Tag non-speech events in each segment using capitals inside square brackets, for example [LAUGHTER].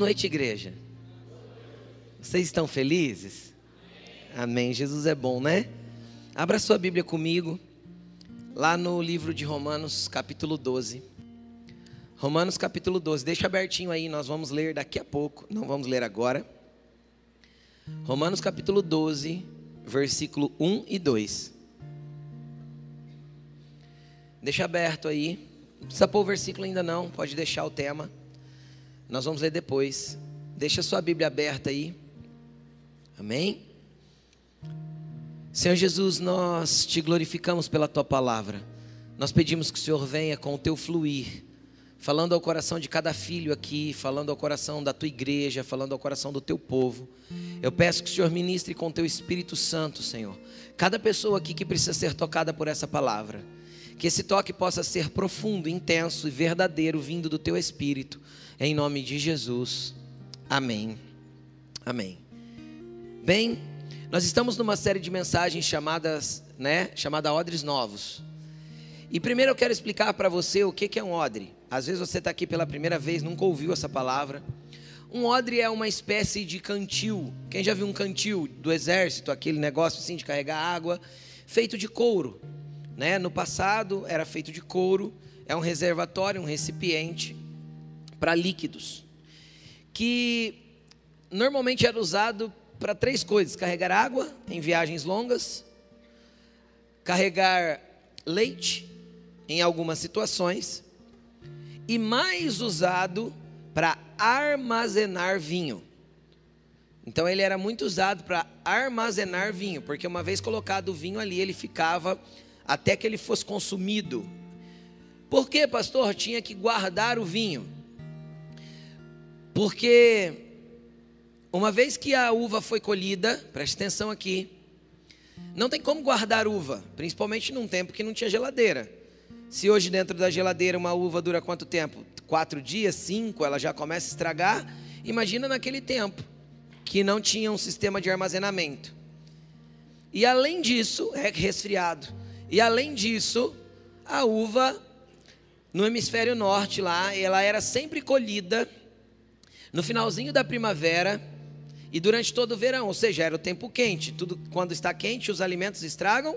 noite, igreja. Vocês estão felizes? Amém. Jesus é bom, né? Abra sua Bíblia comigo, lá no livro de Romanos, capítulo 12. Romanos, capítulo 12. Deixa abertinho aí, nós vamos ler daqui a pouco, não vamos ler agora. Romanos, capítulo 12, versículo 1 e 2. Deixa aberto aí. Não precisa pôr o versículo ainda não, pode deixar o tema. Nós vamos ler depois. Deixa sua Bíblia aberta aí. Amém? Senhor Jesus, nós te glorificamos pela tua palavra. Nós pedimos que o Senhor venha com o teu fluir, falando ao coração de cada filho aqui, falando ao coração da tua igreja, falando ao coração do teu povo. Eu peço que o Senhor ministre com o teu Espírito Santo, Senhor. Cada pessoa aqui que precisa ser tocada por essa palavra. Que esse toque possa ser profundo, intenso e verdadeiro, vindo do teu Espírito. Em nome de Jesus. Amém. Amém. Bem, nós estamos numa série de mensagens chamadas, né, chamada Odres Novos. E primeiro eu quero explicar para você o que é um odre. Às vezes você está aqui pela primeira vez, nunca ouviu essa palavra. Um odre é uma espécie de cantil. Quem já viu um cantil do exército, aquele negócio assim de carregar água, feito de couro. Né? No passado era feito de couro, é um reservatório, um recipiente para líquidos, que normalmente era usado para três coisas: carregar água em viagens longas, carregar leite em algumas situações, e mais usado para armazenar vinho. Então ele era muito usado para armazenar vinho, porque uma vez colocado o vinho ali, ele ficava até que ele fosse consumido. Por que, pastor? Tinha que guardar o vinho. Porque uma vez que a uva foi colhida, preste atenção aqui, não tem como guardar uva, principalmente num tempo que não tinha geladeira. Se hoje dentro da geladeira uma uva dura quanto tempo? Quatro dias, cinco, ela já começa a estragar. Imagina naquele tempo que não tinha um sistema de armazenamento. E além disso, é resfriado. E além disso, a uva no hemisfério norte lá, ela era sempre colhida no finalzinho da primavera e durante todo o verão, ou seja, era o tempo quente. Tudo quando está quente, os alimentos estragam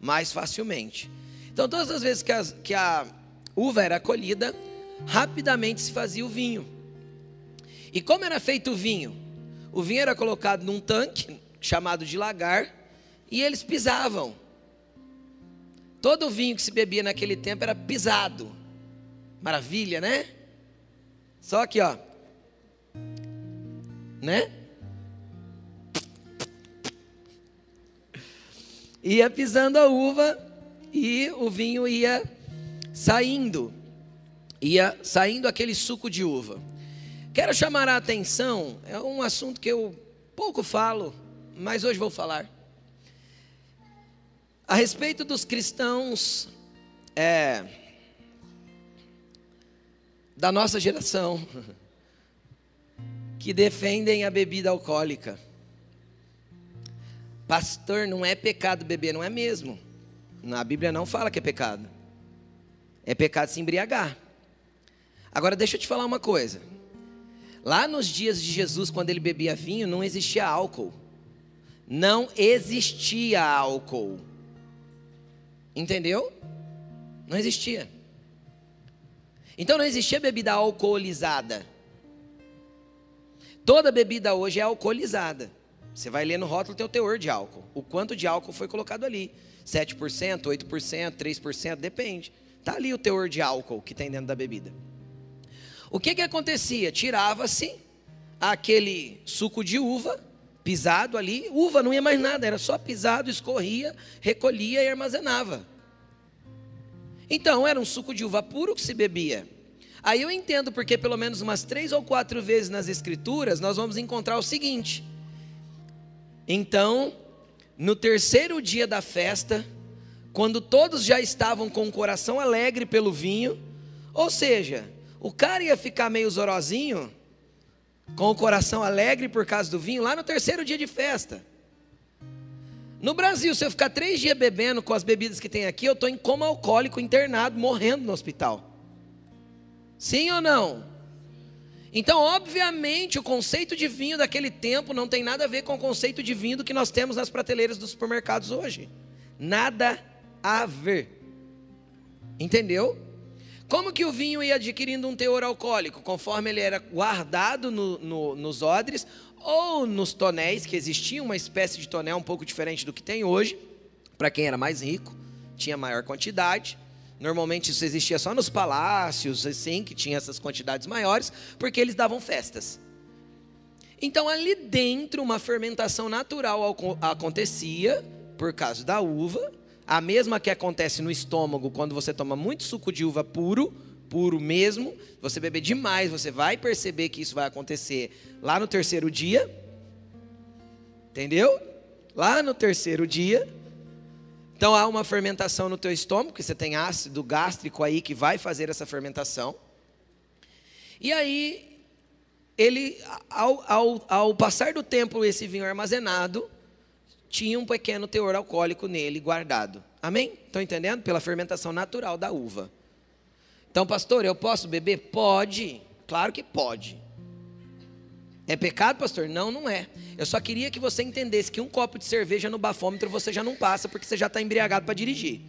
mais facilmente. Então, todas as vezes que, as, que a uva era colhida, rapidamente se fazia o vinho. E como era feito o vinho? O vinho era colocado num tanque chamado de lagar e eles pisavam. Todo o vinho que se bebia naquele tempo era pisado. Maravilha, né? Só aqui, ó. Né? Ia pisando a uva e o vinho ia saindo. Ia saindo aquele suco de uva. Quero chamar a atenção, é um assunto que eu pouco falo, mas hoje vou falar a respeito dos cristãos é, da nossa geração [LAUGHS] que defendem a bebida alcoólica. Pastor, não é pecado beber, não é mesmo. Na Bíblia não fala que é pecado. É pecado se embriagar. Agora deixa eu te falar uma coisa. Lá nos dias de Jesus, quando ele bebia vinho, não existia álcool. Não existia álcool. Entendeu? Não existia. Então não existia bebida alcoolizada. Toda bebida hoje é alcoolizada. Você vai ler no rótulo tem o teor de álcool. O quanto de álcool foi colocado ali. 7%, 8%, 3%, depende. Está ali o teor de álcool que tem dentro da bebida. O que que acontecia? Tirava-se aquele suco de uva pisado ali, uva não ia mais nada, era só pisado, escorria, recolhia e armazenava. Então era um suco de uva puro que se bebia. Aí eu entendo porque pelo menos umas três ou quatro vezes nas escrituras nós vamos encontrar o seguinte. Então, no terceiro dia da festa, quando todos já estavam com o coração alegre pelo vinho, ou seja, o cara ia ficar meio zorozinho, com o coração alegre por causa do vinho, lá no terceiro dia de festa. No Brasil, se eu ficar três dias bebendo com as bebidas que tem aqui, eu estou em coma alcoólico internado, morrendo no hospital. Sim ou não? Então, obviamente, o conceito de vinho daquele tempo não tem nada a ver com o conceito de vinho do que nós temos nas prateleiras dos supermercados hoje. Nada a ver. Entendeu? Como que o vinho ia adquirindo um teor alcoólico? Conforme ele era guardado no, no, nos odres ou nos tonéis, que existia uma espécie de tonel um pouco diferente do que tem hoje, para quem era mais rico, tinha maior quantidade. Normalmente isso existia só nos palácios, assim, que tinha essas quantidades maiores, porque eles davam festas. Então ali dentro uma fermentação natural acontecia por causa da uva, a mesma que acontece no estômago quando você toma muito suco de uva puro, puro mesmo, você beber demais, você vai perceber que isso vai acontecer lá no terceiro dia. Entendeu? Lá no terceiro dia. Então há uma fermentação no teu estômago, que você tem ácido gástrico aí que vai fazer essa fermentação. E aí, ele, ao, ao, ao passar do tempo, esse vinho armazenado, tinha um pequeno teor alcoólico nele guardado. Amém? Estão entendendo? Pela fermentação natural da uva. Então, pastor, eu posso beber? Pode. Claro que pode. É pecado, pastor? Não, não é. Eu só queria que você entendesse que um copo de cerveja no bafômetro você já não passa porque você já está embriagado para dirigir.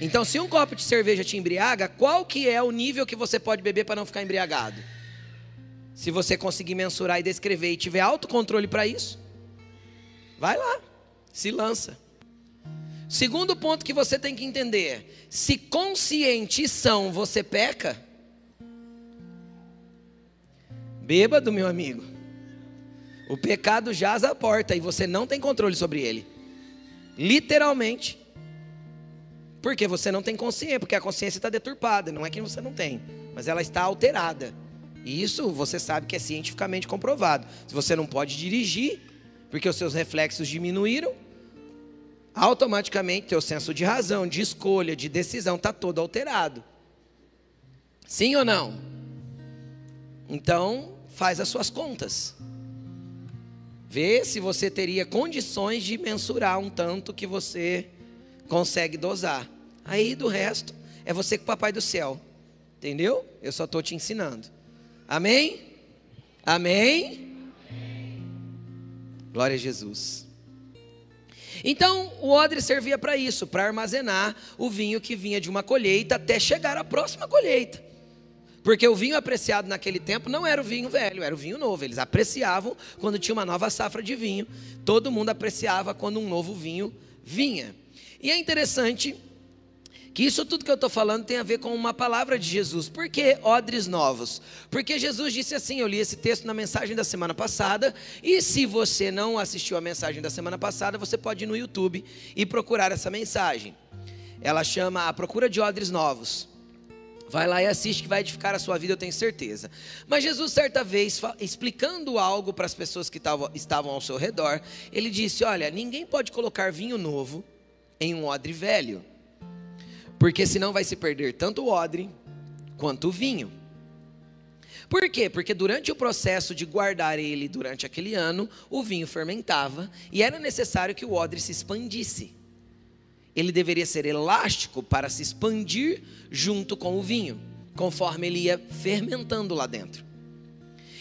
Então, se um copo de cerveja te embriaga, qual que é o nível que você pode beber para não ficar embriagado? Se você conseguir mensurar e descrever e tiver autocontrole para isso, vai lá, se lança. Segundo ponto que você tem que entender: se consciente são você peca, bêbado, meu amigo, o pecado jaz à porta e você não tem controle sobre ele, literalmente, porque você não tem consciência, porque a consciência está deturpada, não é que você não tem, mas ela está alterada. E isso você sabe que é cientificamente comprovado. Se você não pode dirigir, porque os seus reflexos diminuíram, automaticamente teu senso de razão, de escolha, de decisão está todo alterado. Sim ou não? Então, faz as suas contas. Vê se você teria condições de mensurar um tanto que você consegue dosar. Aí do resto é você com o papai do céu. Entendeu? Eu só estou te ensinando. Amém? Amém? Glória a Jesus. Então, o odre servia para isso, para armazenar o vinho que vinha de uma colheita até chegar à próxima colheita. Porque o vinho apreciado naquele tempo não era o vinho velho, era o vinho novo. Eles apreciavam quando tinha uma nova safra de vinho. Todo mundo apreciava quando um novo vinho vinha. E é interessante que isso tudo que eu estou falando tem a ver com uma palavra de Jesus. Por que odres novos? Porque Jesus disse assim: eu li esse texto na mensagem da semana passada. E se você não assistiu a mensagem da semana passada, você pode ir no YouTube e procurar essa mensagem. Ela chama A Procura de Odres Novos. Vai lá e assiste que vai edificar a sua vida, eu tenho certeza. Mas Jesus, certa vez, explicando algo para as pessoas que estavam ao seu redor, ele disse: Olha, ninguém pode colocar vinho novo em um odre velho porque senão vai se perder tanto o odre quanto o vinho. Por quê? Porque durante o processo de guardar ele durante aquele ano, o vinho fermentava e era necessário que o odre se expandisse. Ele deveria ser elástico para se expandir junto com o vinho, conforme ele ia fermentando lá dentro.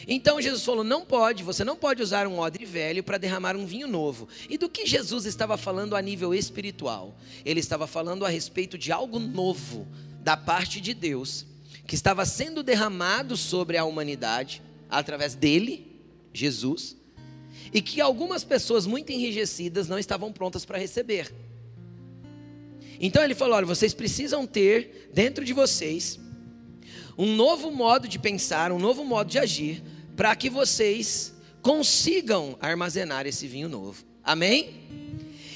Então Jesus falou: não pode, você não pode usar um odre velho para derramar um vinho novo. E do que Jesus estava falando a nível espiritual? Ele estava falando a respeito de algo novo da parte de Deus, que estava sendo derramado sobre a humanidade através dele, Jesus, e que algumas pessoas muito enrijecidas não estavam prontas para receber. Então ele falou: olha, vocês precisam ter dentro de vocês um novo modo de pensar, um novo modo de agir, para que vocês consigam armazenar esse vinho novo. Amém?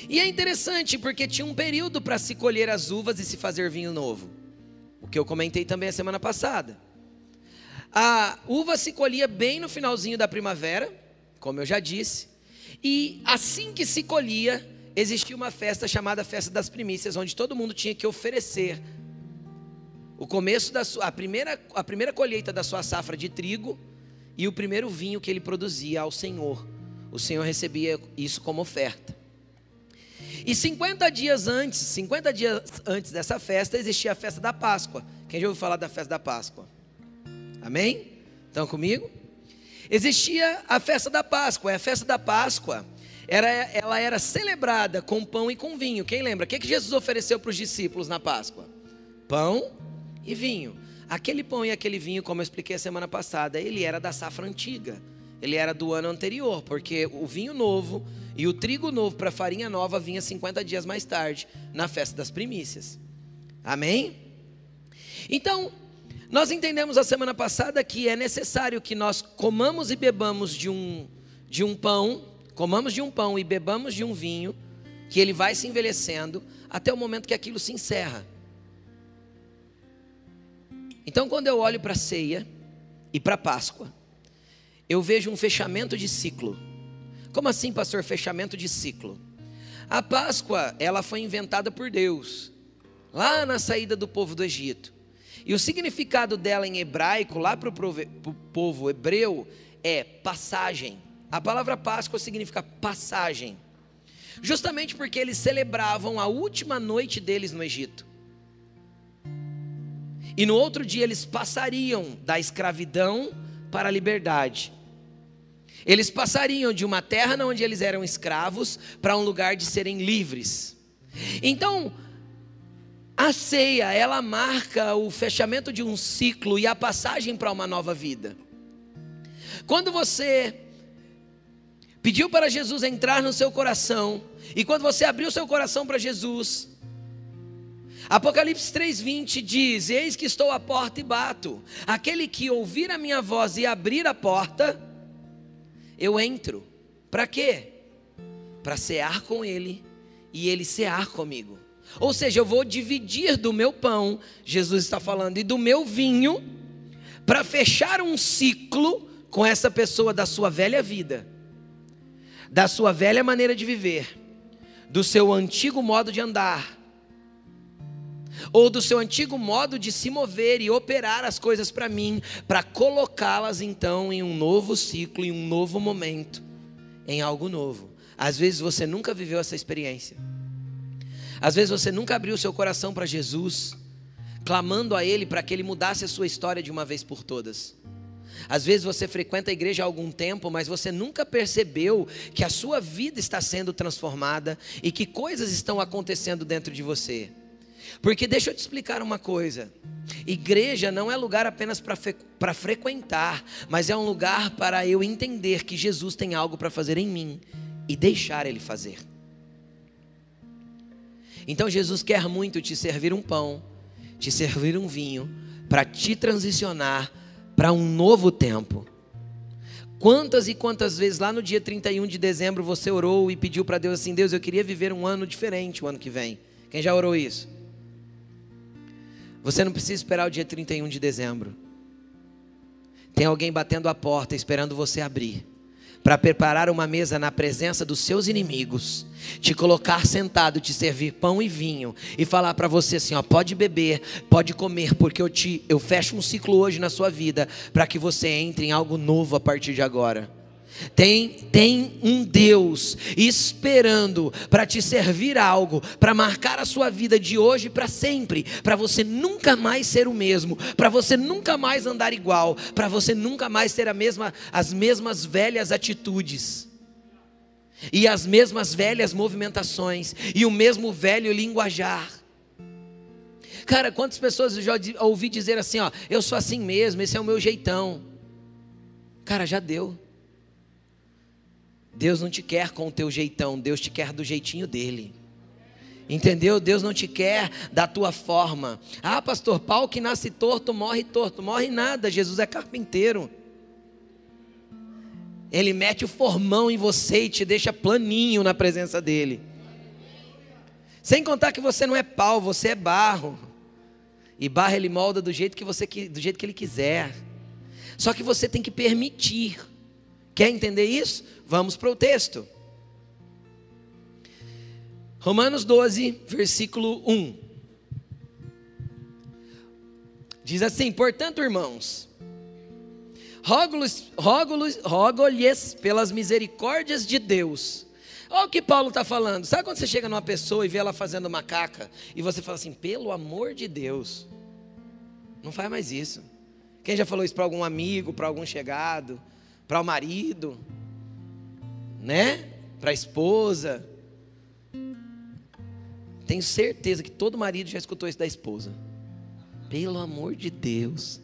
E é interessante porque tinha um período para se colher as uvas e se fazer vinho novo. O que eu comentei também a semana passada. A uva se colhia bem no finalzinho da primavera, como eu já disse, e assim que se colhia, existia uma festa chamada Festa das Primícias, onde todo mundo tinha que oferecer o começo da sua, a primeira, a primeira colheita da sua safra de trigo e o primeiro vinho que ele produzia ao Senhor. O Senhor recebia isso como oferta. E 50 dias antes, 50 dias antes dessa festa, existia a festa da Páscoa. Quem já ouviu falar da festa da Páscoa? Amém? Estão comigo? Existia a festa da Páscoa. A festa da Páscoa era, ela era celebrada com pão e com vinho. Quem lembra? O que, que Jesus ofereceu para os discípulos na Páscoa? Pão e vinho. Aquele pão e aquele vinho, como eu expliquei a semana passada, ele era da safra antiga. Ele era do ano anterior, porque o vinho novo e o trigo novo para farinha nova vinha 50 dias mais tarde, na festa das primícias. Amém? Então, nós entendemos a semana passada que é necessário que nós comamos e bebamos de um, de um pão, comamos de um pão e bebamos de um vinho, que ele vai se envelhecendo até o momento que aquilo se encerra. Então, quando eu olho para a ceia e para a Páscoa, eu vejo um fechamento de ciclo. Como assim, pastor, fechamento de ciclo? A Páscoa, ela foi inventada por Deus, lá na saída do povo do Egito. E o significado dela em hebraico, lá para o povo hebreu, é passagem. A palavra Páscoa significa passagem. Justamente porque eles celebravam a última noite deles no Egito. E no outro dia eles passariam da escravidão para a liberdade. Eles passariam de uma terra onde eles eram escravos para um lugar de serem livres. Então, a ceia, ela marca o fechamento de um ciclo e a passagem para uma nova vida. Quando você pediu para Jesus entrar no seu coração, e quando você abriu seu coração para Jesus, Apocalipse 3:20 diz: Eis que estou à porta e bato. Aquele que ouvir a minha voz e abrir a porta, eu entro. Para quê? Para cear com ele e ele cear comigo. Ou seja, eu vou dividir do meu pão, Jesus está falando, e do meu vinho, para fechar um ciclo com essa pessoa da sua velha vida, da sua velha maneira de viver, do seu antigo modo de andar, ou do seu antigo modo de se mover e operar as coisas para mim, para colocá-las então em um novo ciclo, em um novo momento, em algo novo. Às vezes você nunca viveu essa experiência. Às vezes você nunca abriu seu coração para Jesus, clamando a Ele para que Ele mudasse a sua história de uma vez por todas. Às vezes você frequenta a igreja há algum tempo, mas você nunca percebeu que a sua vida está sendo transformada e que coisas estão acontecendo dentro de você. Porque deixa eu te explicar uma coisa: igreja não é lugar apenas para frequentar, mas é um lugar para eu entender que Jesus tem algo para fazer em mim e deixar Ele fazer. Então Jesus quer muito te servir um pão, te servir um vinho, para te transicionar para um novo tempo. Quantas e quantas vezes lá no dia 31 de dezembro você orou e pediu para Deus assim: Deus, eu queria viver um ano diferente o ano que vem. Quem já orou isso? Você não precisa esperar o dia 31 de dezembro. Tem alguém batendo a porta esperando você abrir para preparar uma mesa na presença dos seus inimigos, te colocar sentado, te servir pão e vinho e falar para você assim, ó, pode beber, pode comer, porque eu te eu fecho um ciclo hoje na sua vida para que você entre em algo novo a partir de agora. Tem, tem um Deus esperando para te servir algo, para marcar a sua vida de hoje para sempre, para você nunca mais ser o mesmo, para você nunca mais andar igual, para você nunca mais ter a mesma, as mesmas velhas atitudes, e as mesmas velhas movimentações, e o mesmo velho linguajar. Cara, quantas pessoas eu já ouvi dizer assim, ó, eu sou assim mesmo, esse é o meu jeitão. Cara, já deu. Deus não te quer com o teu jeitão, Deus te quer do jeitinho dele. Entendeu? Deus não te quer da tua forma. Ah, pastor, pau que nasce torto, morre torto. Morre nada, Jesus é carpinteiro. Ele mete o formão em você e te deixa planinho na presença dele. Sem contar que você não é pau, você é barro. E barro ele molda do jeito que você do jeito que ele quiser. Só que você tem que permitir. Quer entender isso? Vamos para o texto. Romanos 12, versículo 1. Diz assim: Portanto, irmãos, rogo-lhes rogo pelas misericórdias de Deus. Olha o que Paulo está falando. Sabe quando você chega numa pessoa e vê ela fazendo macaca e você fala assim: pelo amor de Deus, não faz mais isso. Quem já falou isso para algum amigo, para algum chegado, para o marido, né? Para a esposa? Tenho certeza que todo marido já escutou isso da esposa. Pelo amor de Deus.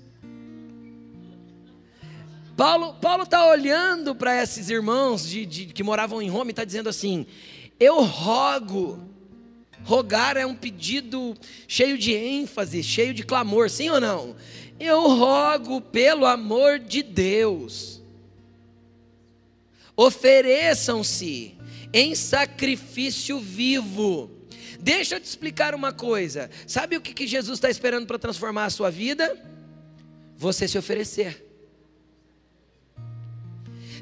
Paulo Paulo está olhando para esses irmãos de, de, que moravam em Roma e está dizendo assim: Eu rogo. Rogar é um pedido cheio de ênfase, cheio de clamor, sim ou não? Eu rogo pelo amor de Deus. Ofereçam-se em sacrifício vivo. Deixa eu te explicar uma coisa. Sabe o que, que Jesus está esperando para transformar a sua vida? Você se oferecer.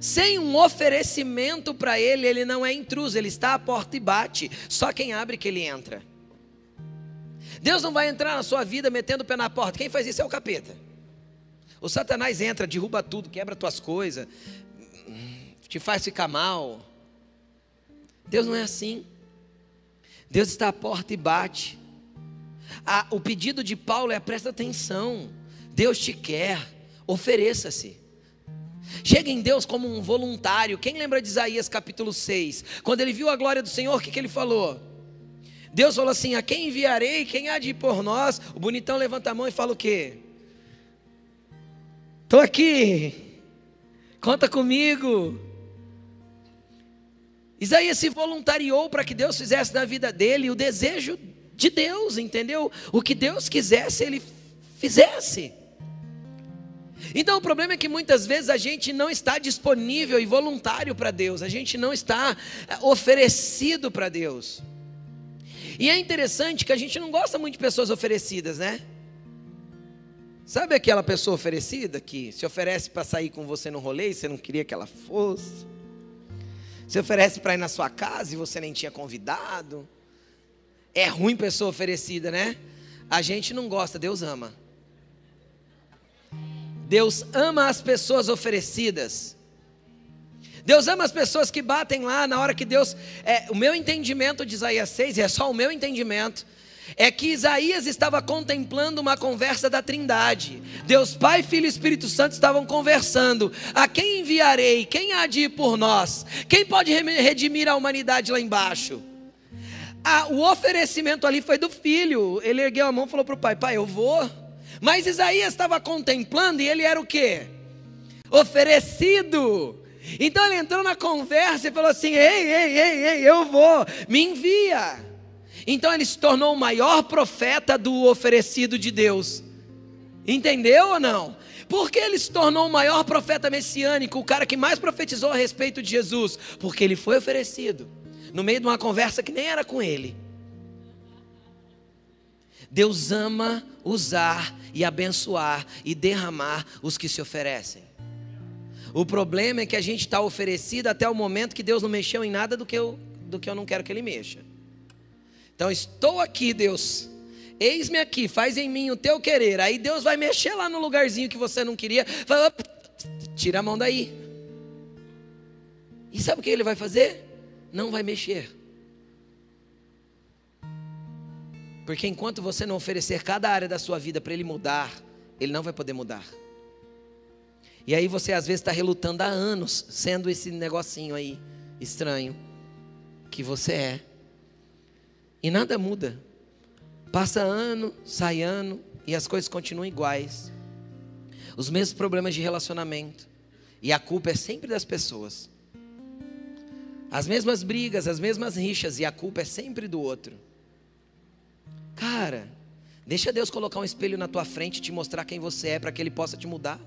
Sem um oferecimento para ele, ele não é intruso, ele está à porta e bate. Só quem abre que ele entra. Deus não vai entrar na sua vida metendo o pé na porta. Quem faz isso é o capeta. O Satanás entra, derruba tudo, quebra tuas coisas, te faz ficar mal. Deus não é assim. Deus está à porta e bate. O pedido de Paulo é presta atenção. Deus te quer, ofereça-se. Chega em Deus como um voluntário. Quem lembra de Isaías capítulo 6? Quando ele viu a glória do Senhor, o que, que ele falou? Deus falou assim: A quem enviarei? Quem há de ir por nós? O bonitão levanta a mão e fala o quê? Estou aqui, conta comigo. Isaías se voluntariou para que Deus fizesse na vida dele o desejo de Deus, entendeu? O que Deus quisesse, ele fizesse. Então o problema é que muitas vezes a gente não está disponível e voluntário para Deus, a gente não está eh, oferecido para Deus. E é interessante que a gente não gosta muito de pessoas oferecidas, né? Sabe aquela pessoa oferecida que se oferece para sair com você no rolê e você não queria que ela fosse? Se oferece para ir na sua casa e você nem tinha convidado? É ruim pessoa oferecida, né? A gente não gosta, Deus ama. Deus ama as pessoas oferecidas. Deus ama as pessoas que batem lá na hora que Deus. É, o meu entendimento de Isaías 6, e é só o meu entendimento, é que Isaías estava contemplando uma conversa da Trindade. Deus Pai, Filho e Espírito Santo estavam conversando. A quem enviarei? Quem há de ir por nós? Quem pode redimir a humanidade lá embaixo? Ah, o oferecimento ali foi do filho. Ele ergueu a mão e falou para o pai: Pai, eu vou. Mas Isaías estava contemplando e ele era o que? Oferecido. Então ele entrou na conversa e falou assim: Ei, ei, ei, ei, eu vou, me envia. Então ele se tornou o maior profeta do oferecido de Deus. Entendeu ou não? Porque ele se tornou o maior profeta messiânico, o cara que mais profetizou a respeito de Jesus? Porque ele foi oferecido no meio de uma conversa que nem era com ele. Deus ama usar e abençoar e derramar os que se oferecem. O problema é que a gente está oferecido até o momento que Deus não mexeu em nada do que, eu, do que eu não quero que Ele mexa. Então, estou aqui, Deus. Eis-me aqui, faz em mim o teu querer. Aí Deus vai mexer lá no lugarzinho que você não queria. Fala, tira a mão daí. E sabe o que ele vai fazer? Não vai mexer. Porque enquanto você não oferecer cada área da sua vida para ele mudar, ele não vai poder mudar. E aí você às vezes está relutando há anos, sendo esse negocinho aí estranho que você é. E nada muda. Passa ano, sai ano e as coisas continuam iguais. Os mesmos problemas de relacionamento. E a culpa é sempre das pessoas. As mesmas brigas, as mesmas rixas e a culpa é sempre do outro. Cara, deixa Deus colocar um espelho na tua frente e te mostrar quem você é para que Ele possa te mudar.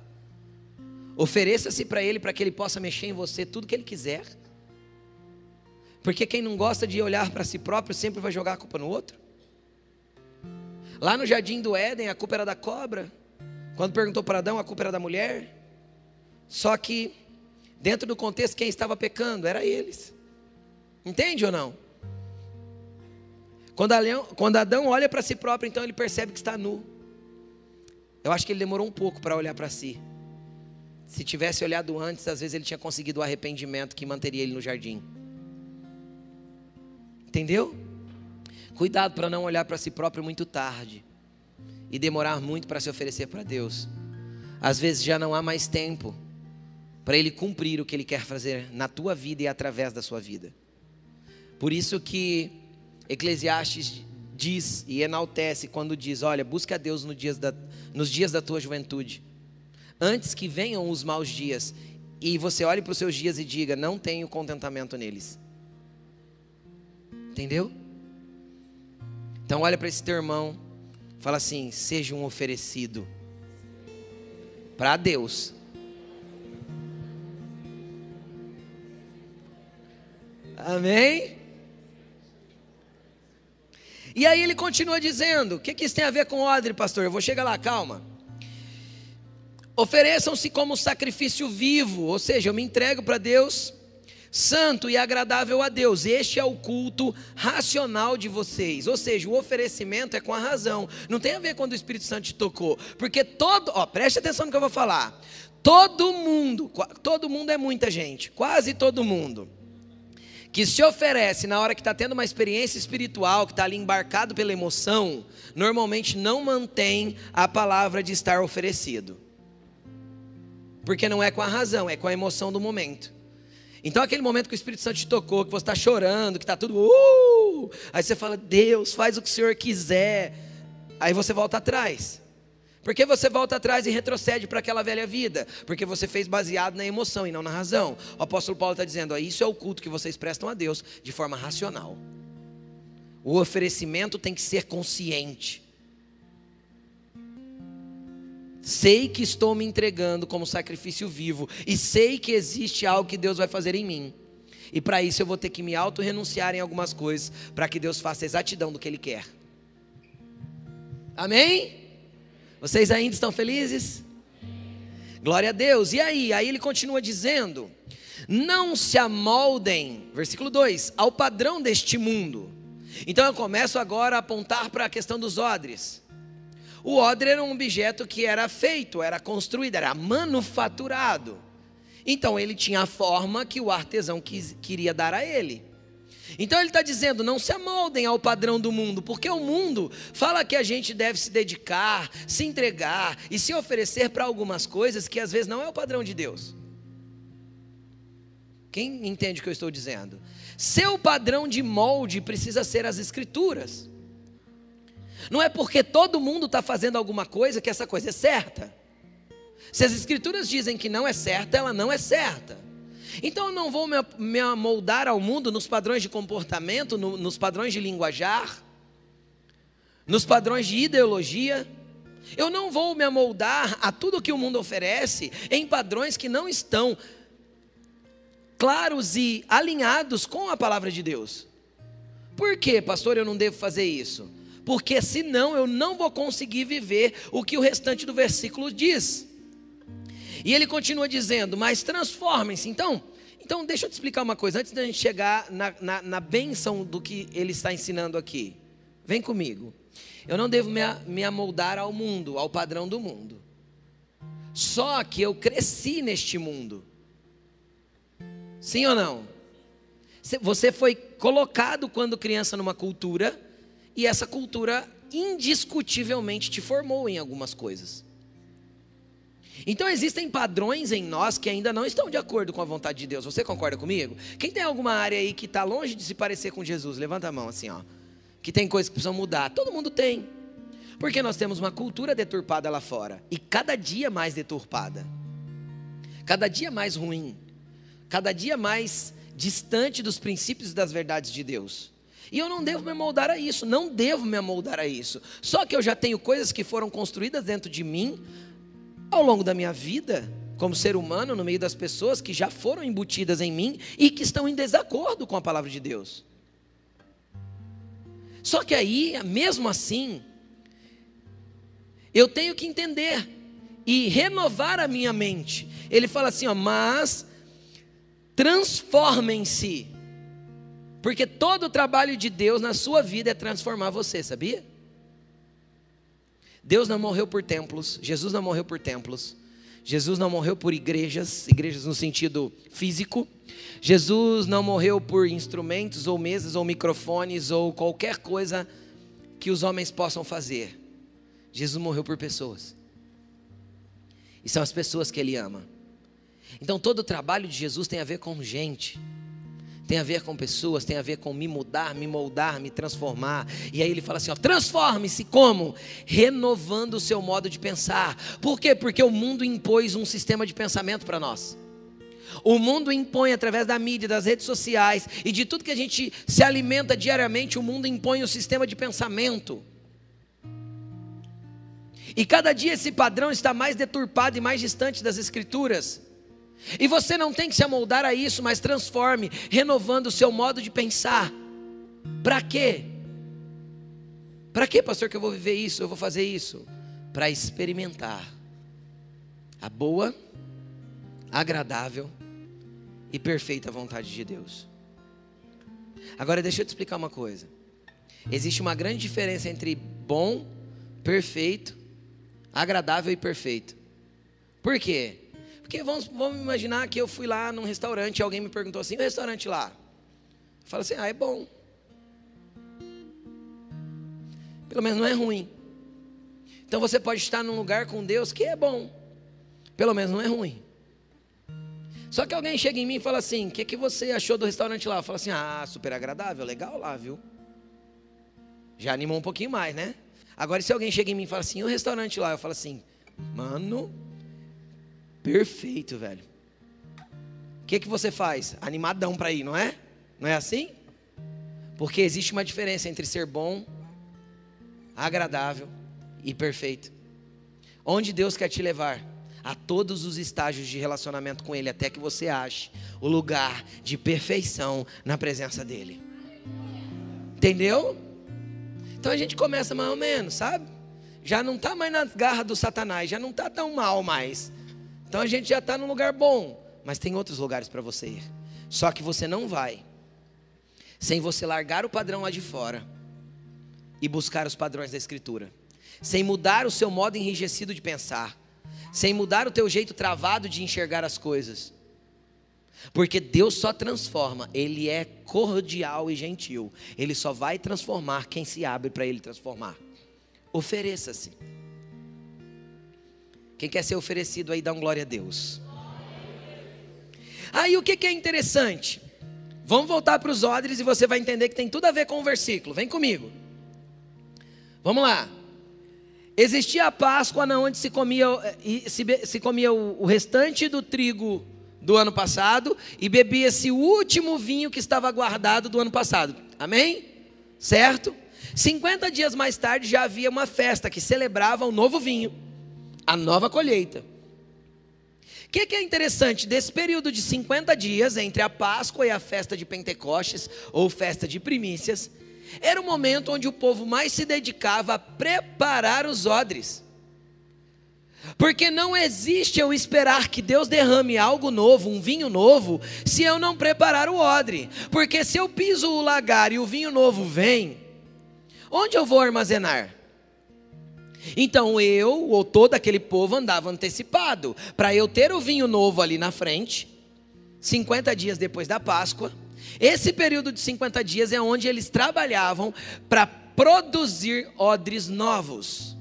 Ofereça-se para Ele para que Ele possa mexer em você tudo que Ele quiser. Porque quem não gosta de olhar para si próprio sempre vai jogar a culpa no outro. Lá no jardim do Éden, a culpa era da cobra. Quando perguntou para Adão, a culpa era da mulher. Só que, dentro do contexto, quem estava pecando era eles. Entende ou não? Quando Adão, olha para si próprio, então ele percebe que está nu. Eu acho que ele demorou um pouco para olhar para si. Se tivesse olhado antes, às vezes ele tinha conseguido o arrependimento que manteria ele no jardim. Entendeu? Cuidado para não olhar para si próprio muito tarde e demorar muito para se oferecer para Deus. às vezes já não há mais tempo para ele cumprir o que ele quer fazer na tua vida e através da sua vida. Por isso que Eclesiastes diz e enaltece quando diz: Olha, busca a Deus nos dias da, nos dias da tua juventude, antes que venham os maus dias, e você olhe para os seus dias e diga: Não tenho contentamento neles. Entendeu? Então, olha para esse teu irmão, fala assim: Seja um oferecido para Deus. Amém? E aí ele continua dizendo: o que, que isso tem a ver com odre, pastor? Eu vou chegar lá, calma. Ofereçam-se como sacrifício vivo, ou seja, eu me entrego para Deus, santo e agradável a Deus. Este é o culto racional de vocês. Ou seja, o oferecimento é com a razão. Não tem a ver quando o Espírito Santo te tocou. Porque todo, ó, preste atenção no que eu vou falar. Todo mundo, todo mundo é muita gente, quase todo mundo que se oferece na hora que está tendo uma experiência espiritual, que está ali embarcado pela emoção, normalmente não mantém a palavra de estar oferecido. Porque não é com a razão, é com a emoção do momento. Então, aquele momento que o Espírito Santo te tocou, que você está chorando, que está tudo, uh! aí você fala, Deus, faz o que o Senhor quiser. Aí você volta atrás. Porque você volta atrás e retrocede para aquela velha vida? Porque você fez baseado na emoção e não na razão. O apóstolo Paulo está dizendo: ó, isso é o culto que vocês prestam a Deus de forma racional. O oferecimento tem que ser consciente. Sei que estou me entregando como sacrifício vivo e sei que existe algo que Deus vai fazer em mim. E para isso eu vou ter que me auto-renunciar em algumas coisas para que Deus faça a exatidão do que Ele quer. Amém? Vocês ainda estão felizes? Glória a Deus. E aí? Aí ele continua dizendo: Não se amoldem, versículo 2, ao padrão deste mundo. Então eu começo agora a apontar para a questão dos odres. O odre era um objeto que era feito, era construído, era manufaturado. Então ele tinha a forma que o artesão quis, queria dar a ele. Então ele está dizendo: não se amoldem ao padrão do mundo, porque o mundo fala que a gente deve se dedicar, se entregar e se oferecer para algumas coisas que às vezes não é o padrão de Deus. Quem entende o que eu estou dizendo? Seu padrão de molde precisa ser as Escrituras. Não é porque todo mundo está fazendo alguma coisa que essa coisa é certa. Se as Escrituras dizem que não é certa, ela não é certa. Então eu não vou me amoldar ao mundo nos padrões de comportamento, no, nos padrões de linguajar, nos padrões de ideologia. Eu não vou me amoldar a tudo que o mundo oferece em padrões que não estão claros e alinhados com a palavra de Deus. Por que, pastor, eu não devo fazer isso? Porque senão eu não vou conseguir viver o que o restante do versículo diz. E ele continua dizendo: Mas transformem-se. Então, então, deixa eu te explicar uma coisa, antes da gente chegar na, na, na bênção do que ele está ensinando aqui. Vem comigo. Eu não devo me, me amoldar ao mundo, ao padrão do mundo. Só que eu cresci neste mundo. Sim ou não? Você foi colocado quando criança numa cultura, e essa cultura indiscutivelmente te formou em algumas coisas. Então existem padrões em nós que ainda não estão de acordo com a vontade de Deus. Você concorda comigo? Quem tem alguma área aí que está longe de se parecer com Jesus, levanta a mão assim, ó. Que tem coisas que precisam mudar. Todo mundo tem. Porque nós temos uma cultura deturpada lá fora. E cada dia mais deturpada. Cada dia mais ruim. Cada dia mais distante dos princípios e das verdades de Deus. E eu não devo me moldar a isso, não devo me moldar a isso. Só que eu já tenho coisas que foram construídas dentro de mim ao longo da minha vida, como ser humano, no meio das pessoas que já foram embutidas em mim e que estão em desacordo com a palavra de Deus. Só que aí, mesmo assim, eu tenho que entender e renovar a minha mente. Ele fala assim, ó, mas transformem-se. Porque todo o trabalho de Deus na sua vida é transformar você, sabia? Deus não morreu por templos, Jesus não morreu por templos, Jesus não morreu por igrejas, igrejas no sentido físico. Jesus não morreu por instrumentos ou mesas ou microfones ou qualquer coisa que os homens possam fazer. Jesus morreu por pessoas. E são as pessoas que ele ama. Então todo o trabalho de Jesus tem a ver com gente. Tem a ver com pessoas, tem a ver com me mudar, me moldar, me transformar. E aí ele fala assim: transforme-se como? Renovando o seu modo de pensar. Por quê? Porque o mundo impôs um sistema de pensamento para nós. O mundo impõe através da mídia, das redes sociais e de tudo que a gente se alimenta diariamente, o mundo impõe um sistema de pensamento. E cada dia esse padrão está mais deturpado e mais distante das escrituras. E você não tem que se amoldar a isso, mas transforme, renovando o seu modo de pensar. Para quê? Para quê, pastor, que eu vou viver isso, eu vou fazer isso? Para experimentar a boa, agradável e perfeita vontade de Deus. Agora deixa eu te explicar uma coisa. Existe uma grande diferença entre bom, perfeito, agradável e perfeito. Por quê? Porque vamos, vamos imaginar que eu fui lá num restaurante e alguém me perguntou assim: o restaurante lá? Eu falo assim: ah, é bom. Pelo menos não é ruim. Então você pode estar num lugar com Deus que é bom. Pelo menos não é ruim. Só que alguém chega em mim e fala assim: O que, que você achou do restaurante lá? Eu falo assim: Ah, super agradável, legal lá, viu? Já animou um pouquinho mais, né? Agora, se alguém chega em mim e fala assim: O restaurante lá? Eu falo assim: Mano, perfeito, velho. O que, que você faz? Animadão para ir, não é? Não é assim? Porque existe uma diferença entre ser bom, agradável e perfeito. Onde Deus quer te levar? a todos os estágios de relacionamento com Ele, até que você ache o lugar de perfeição na presença dEle. Entendeu? Então a gente começa mais ou menos, sabe? Já não está mais nas garras do Satanás, já não está tão mal mais. Então a gente já está num lugar bom, mas tem outros lugares para você ir. Só que você não vai sem você largar o padrão lá de fora e buscar os padrões da Escritura, sem mudar o seu modo enrijecido de pensar sem mudar o teu jeito travado de enxergar as coisas. Porque Deus só transforma, Ele é cordial e gentil. Ele só vai transformar quem se abre para Ele transformar. Ofereça-se. Quem quer ser oferecido aí, dá um glória a Deus. Aí o que, que é interessante? Vamos voltar para os odres e você vai entender que tem tudo a ver com o versículo. Vem comigo. Vamos lá. Existia a Páscoa onde se comia, se, se comia o, o restante do trigo do ano passado e bebia-se o último vinho que estava guardado do ano passado. Amém? Certo? 50 dias mais tarde já havia uma festa que celebrava o novo vinho, a nova colheita. O que, que, é interessante desse período de 50 dias entre a Páscoa e a festa de Pentecostes, ou festa de primícias, era o momento onde o povo mais se dedicava a preparar os odres. Porque não existe eu esperar que Deus derrame algo novo, um vinho novo, se eu não preparar o odre. Porque se eu piso o lagar e o vinho novo vem, onde eu vou armazenar? Então eu, ou todo aquele povo, andava antecipado, para eu ter o vinho novo ali na frente, 50 dias depois da Páscoa esse período de 50 dias é onde eles trabalhavam para produzir odres novos.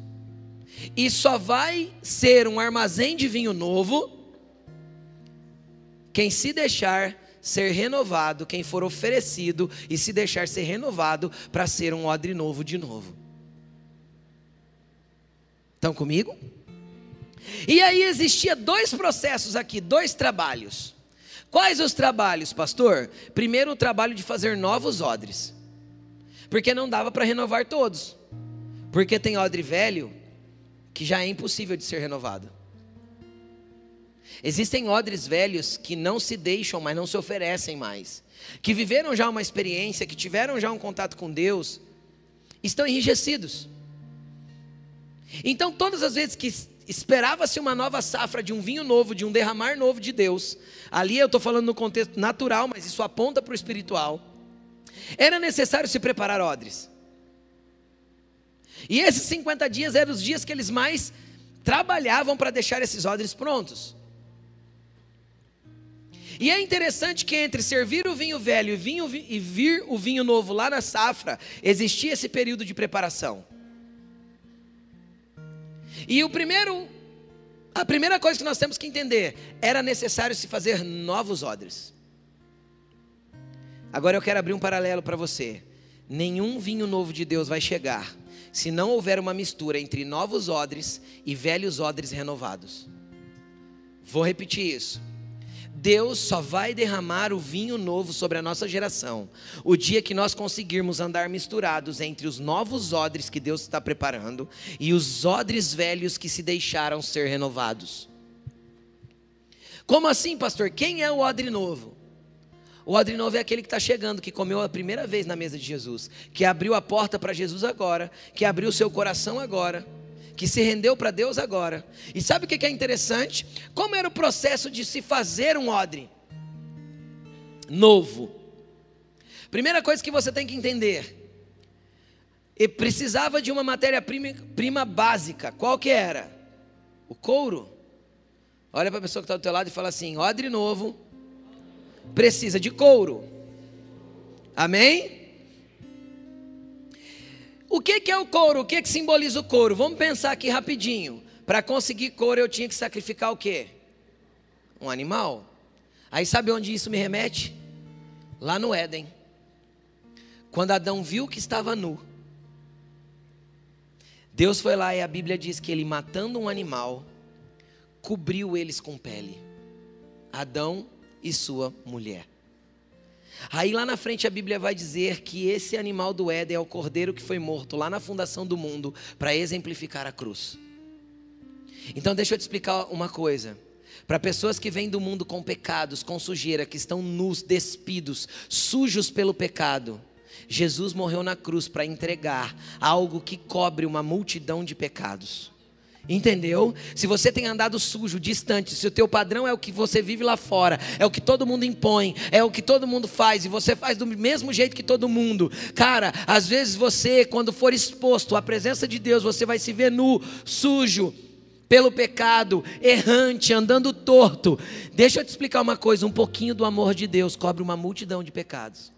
E só vai ser um armazém de vinho novo quem se deixar ser renovado, quem for oferecido e se deixar ser renovado para ser um odre novo de novo. Estão comigo? E aí existia dois processos aqui, dois trabalhos. Quais os trabalhos, pastor? Primeiro, o trabalho de fazer novos odres, porque não dava para renovar todos, porque tem odre velho que já é impossível de ser renovado. Existem odres velhos que não se deixam, mas não se oferecem mais, que viveram já uma experiência, que tiveram já um contato com Deus, estão enrijecidos. Então, todas as vezes que esperava-se uma nova safra de um vinho novo, de um derramar novo de Deus. Ali eu estou falando no contexto natural, mas isso aponta para o espiritual. Era necessário se preparar odres. E esses 50 dias eram os dias que eles mais trabalhavam para deixar esses odres prontos. E é interessante que entre servir o vinho velho e, vinho, e vir o vinho novo lá na safra, existia esse período de preparação. E o primeiro A primeira coisa que nós temos que entender, era necessário se fazer novos odres. Agora eu quero abrir um paralelo para você. Nenhum vinho novo de Deus vai chegar se não houver uma mistura entre novos odres e velhos odres renovados. Vou repetir isso. Deus só vai derramar o vinho novo sobre a nossa geração o dia que nós conseguirmos andar misturados entre os novos odres que Deus está preparando e os odres velhos que se deixaram ser renovados. Como assim, pastor? Quem é o odre novo? O odre novo é aquele que está chegando, que comeu a primeira vez na mesa de Jesus, que abriu a porta para Jesus agora, que abriu seu coração agora, que se rendeu para Deus agora. E sabe o que é interessante? Como era o processo de se fazer um odre novo? Primeira coisa que você tem que entender, e precisava de uma matéria-prima prima básica. Qual que era? O couro. Olha para a pessoa que está do teu lado e fala assim: odre novo precisa de couro. Amém? O que, que é o couro? O que, que simboliza o couro? Vamos pensar aqui rapidinho. Para conseguir couro eu tinha que sacrificar o quê? Um animal. Aí sabe onde isso me remete? Lá no Éden. Quando Adão viu que estava nu. Deus foi lá e a Bíblia diz que ele matando um animal, cobriu eles com pele. Adão e sua mulher. Aí lá na frente a Bíblia vai dizer que esse animal do Éden é o cordeiro que foi morto lá na fundação do mundo para exemplificar a cruz. Então deixa eu te explicar uma coisa. Para pessoas que vêm do mundo com pecados, com sujeira, que estão nus, despidos, sujos pelo pecado, Jesus morreu na cruz para entregar algo que cobre uma multidão de pecados. Entendeu? Se você tem andado sujo, distante, se o teu padrão é o que você vive lá fora, é o que todo mundo impõe, é o que todo mundo faz e você faz do mesmo jeito que todo mundo. Cara, às vezes você, quando for exposto à presença de Deus, você vai se ver nu, sujo, pelo pecado, errante, andando torto. Deixa eu te explicar uma coisa: um pouquinho do amor de Deus cobre uma multidão de pecados.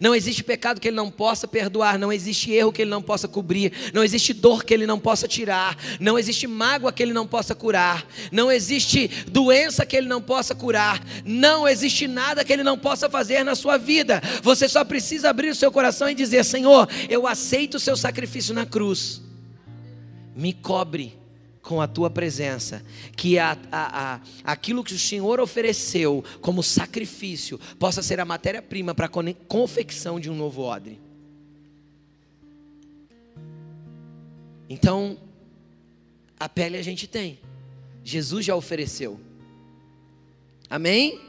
Não existe pecado que ele não possa perdoar, não existe erro que ele não possa cobrir, não existe dor que ele não possa tirar, não existe mágoa que ele não possa curar, não existe doença que ele não possa curar, não existe nada que ele não possa fazer na sua vida. Você só precisa abrir o seu coração e dizer: Senhor, eu aceito o seu sacrifício na cruz, me cobre com a tua presença, que a, a, a, aquilo que o Senhor ofereceu como sacrifício possa ser a matéria-prima para a confecção de um novo odre. Então, a pele a gente tem, Jesus já ofereceu, amém?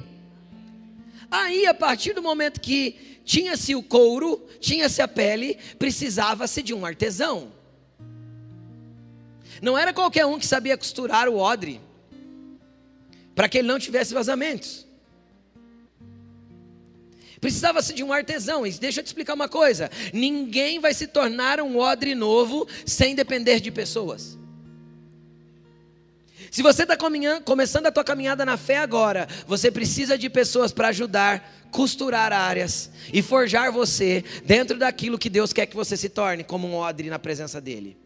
Aí, a partir do momento que tinha-se o couro, tinha-se a pele, precisava-se de um artesão. Não era qualquer um que sabia costurar o odre, para que ele não tivesse vazamentos. Precisava-se de um artesão. E deixa eu te explicar uma coisa: ninguém vai se tornar um odre novo sem depender de pessoas. Se você está começando a tua caminhada na fé agora, você precisa de pessoas para ajudar, costurar áreas e forjar você dentro daquilo que Deus quer que você se torne, como um odre na presença dEle.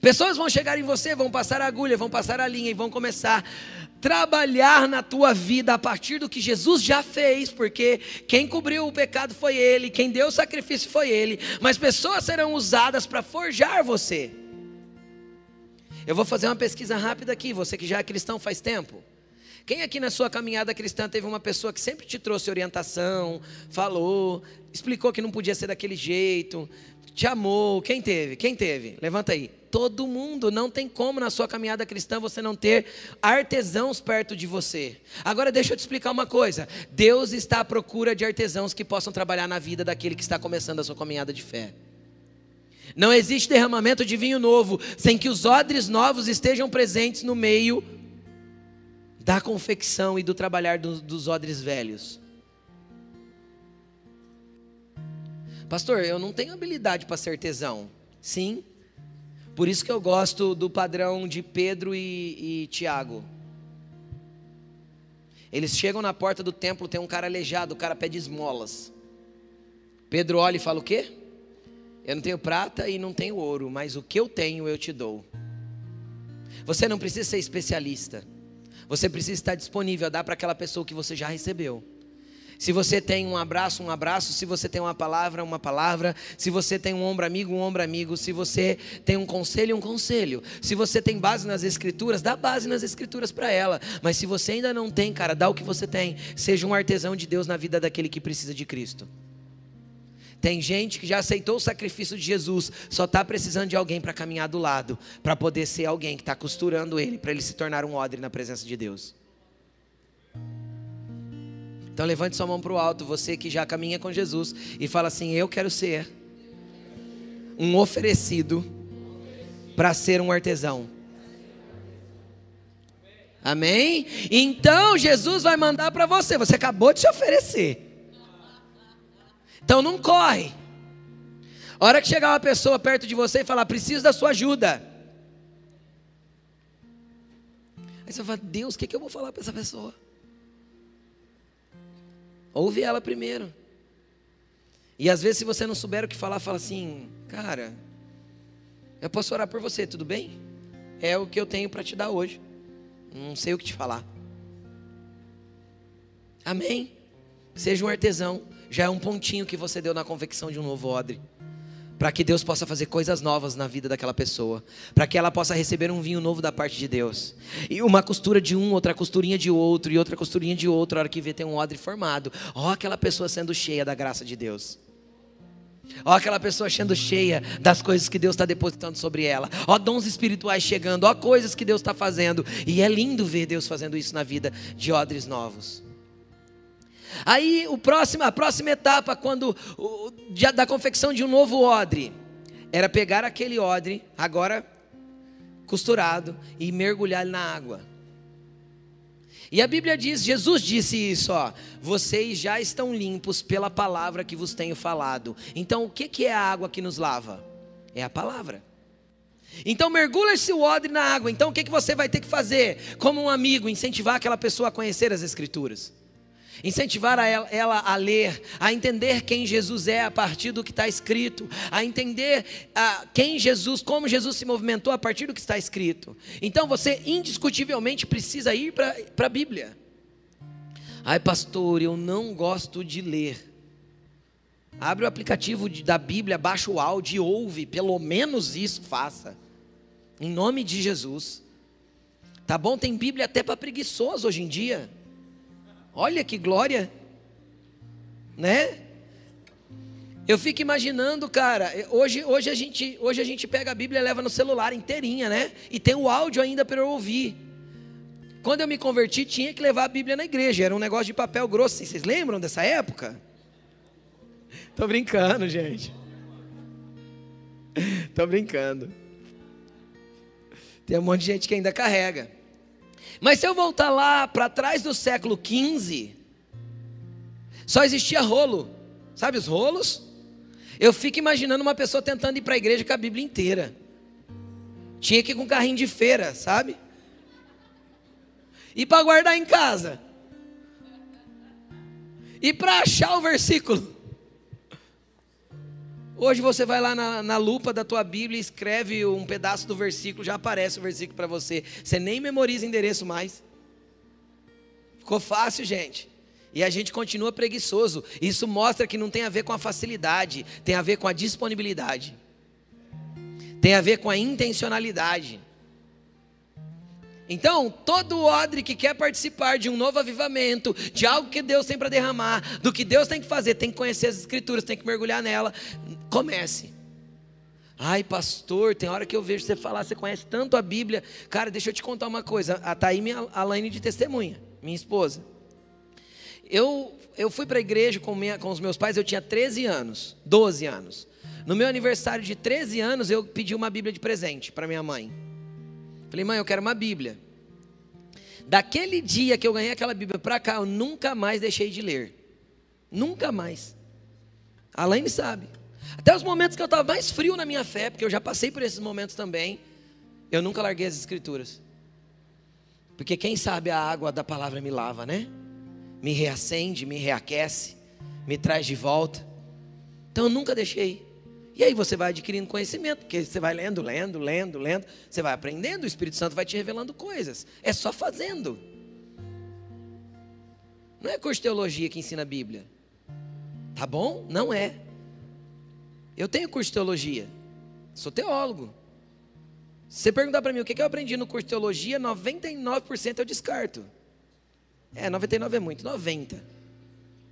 Pessoas vão chegar em você, vão passar a agulha, vão passar a linha e vão começar a trabalhar na tua vida a partir do que Jesus já fez, porque quem cobriu o pecado foi Ele, quem deu o sacrifício foi Ele, mas pessoas serão usadas para forjar você. Eu vou fazer uma pesquisa rápida aqui, você que já é cristão faz tempo. Quem aqui na sua caminhada cristã teve uma pessoa que sempre te trouxe orientação, falou, explicou que não podia ser daquele jeito, te amou? Quem teve? Quem teve? Levanta aí. Todo mundo, não tem como na sua caminhada cristã você não ter artesãos perto de você. Agora deixa eu te explicar uma coisa. Deus está à procura de artesãos que possam trabalhar na vida daquele que está começando a sua caminhada de fé. Não existe derramamento de vinho novo sem que os odres novos estejam presentes no meio da confecção e do trabalhar dos, odres velhos. Pastor, eu não tenho habilidade para ser tesão. Sim. Por isso que eu gosto do padrão de Pedro e, e Tiago. Eles chegam na porta do templo, tem um cara aleijado, o cara pede esmolas. Pedro olha e fala o quê? Eu não tenho prata e não tenho ouro, mas o que eu tenho eu te dou. Você não precisa ser especialista. Você precisa estar disponível a dar para aquela pessoa que você já recebeu. Se você tem um abraço, um abraço. Se você tem uma palavra, uma palavra. Se você tem um ombro amigo, um ombro amigo. Se você tem um conselho, um conselho. Se você tem base nas escrituras, dá base nas escrituras para ela. Mas se você ainda não tem, cara, dá o que você tem. Seja um artesão de Deus na vida daquele que precisa de Cristo. Tem gente que já aceitou o sacrifício de Jesus, só está precisando de alguém para caminhar do lado, para poder ser alguém que está costurando ele, para ele se tornar um odre na presença de Deus. Então levante sua mão para o alto, você que já caminha com Jesus, e fala assim: Eu quero ser um oferecido para ser um artesão. Amém? Então Jesus vai mandar para você. Você acabou de se oferecer. Então não corre. A hora que chegar uma pessoa perto de você e falar, preciso da sua ajuda. Aí você fala, Deus, o que, que eu vou falar para essa pessoa? Ouve ela primeiro. E às vezes, se você não souber o que falar, fala assim, cara, eu posso orar por você, tudo bem? É o que eu tenho para te dar hoje. Não sei o que te falar. Amém? Seja um artesão já é um pontinho que você deu na convicção de um novo odre. Para que Deus possa fazer coisas novas na vida daquela pessoa. Para que ela possa receber um vinho novo da parte de Deus. E uma costura de um, outra costurinha de outro, e outra costurinha de outro. A hora que vê, tem um odre formado. Ó, aquela pessoa sendo cheia da graça de Deus. Ó, aquela pessoa sendo cheia das coisas que Deus está depositando sobre ela. Ó, dons espirituais chegando. Ó, coisas que Deus está fazendo. E é lindo ver Deus fazendo isso na vida de odres novos. Aí o próximo, a próxima etapa, quando o, da confecção de um novo odre, era pegar aquele odre, agora costurado, e mergulhar na água. E a Bíblia diz, Jesus disse isso, ó, vocês já estão limpos pela palavra que vos tenho falado. Então o que, que é a água que nos lava? É a palavra. Então mergulha esse odre na água. Então o que, que você vai ter que fazer? Como um amigo, incentivar aquela pessoa a conhecer as Escrituras incentivar ela, ela, a ler, a entender quem Jesus é a partir do que está escrito, a entender a, quem Jesus, como Jesus se movimentou a partir do que está escrito. Então você indiscutivelmente precisa ir para a Bíblia. Ai, pastor, eu não gosto de ler. Abre o aplicativo de, da Bíblia, baixa o áudio e ouve, pelo menos isso faça. Em nome de Jesus. Tá bom? Tem Bíblia até para preguiçoso hoje em dia. Olha que glória, né? Eu fico imaginando, cara, hoje, hoje, a gente, hoje a gente pega a Bíblia e leva no celular inteirinha, né? E tem o áudio ainda para eu ouvir. Quando eu me converti, tinha que levar a Bíblia na igreja, era um negócio de papel grosso. Vocês lembram dessa época? [LAUGHS] Tô brincando, gente. [LAUGHS] Tô brincando. Tem um monte de gente que ainda carrega. Mas se eu voltar lá para trás do século XV, só existia rolo. Sabe os rolos? Eu fico imaginando uma pessoa tentando ir para a igreja com a Bíblia inteira. Tinha que ir com carrinho de feira, sabe? E para guardar em casa. E para achar o versículo. Hoje você vai lá na, na, lupa da tua Bíblia e escreve um pedaço do versículo, já aparece o versículo para você. Você nem memoriza endereço mais. Ficou fácil, gente. E a gente continua preguiçoso. Isso mostra que não tem a ver com a facilidade, tem a ver com a disponibilidade. Tem a ver com a intencionalidade. Então, todo odre que quer participar de um novo avivamento, de algo que Deus tem para derramar, do que Deus tem que fazer, tem que conhecer as Escrituras, tem que mergulhar nela. Comece. Ai, pastor, tem hora que eu vejo você falar, você conhece tanto a Bíblia. Cara, deixa eu te contar uma coisa. Está aí minha Alaine de testemunha, minha esposa. Eu, eu fui para a igreja com, minha, com os meus pais, eu tinha 13 anos, 12 anos. No meu aniversário de 13 anos, eu pedi uma Bíblia de presente para minha mãe. Falei, mãe, eu quero uma Bíblia. Daquele dia que eu ganhei aquela Bíblia para cá, eu nunca mais deixei de ler. Nunca mais. A Laine sabe. Até os momentos que eu estava mais frio na minha fé, porque eu já passei por esses momentos também, eu nunca larguei as Escrituras. Porque quem sabe a água da palavra me lava, né? Me reacende, me reaquece, me traz de volta. Então eu nunca deixei. E aí você vai adquirindo conhecimento, porque você vai lendo, lendo, lendo, lendo, você vai aprendendo, o Espírito Santo vai te revelando coisas. É só fazendo. Não é curso de teologia que ensina a Bíblia. Tá bom? Não é. Eu tenho curso de teologia. Sou teólogo. Se você perguntar para mim o que eu aprendi no curso de teologia, 99% eu descarto. É, 99 é muito, 90.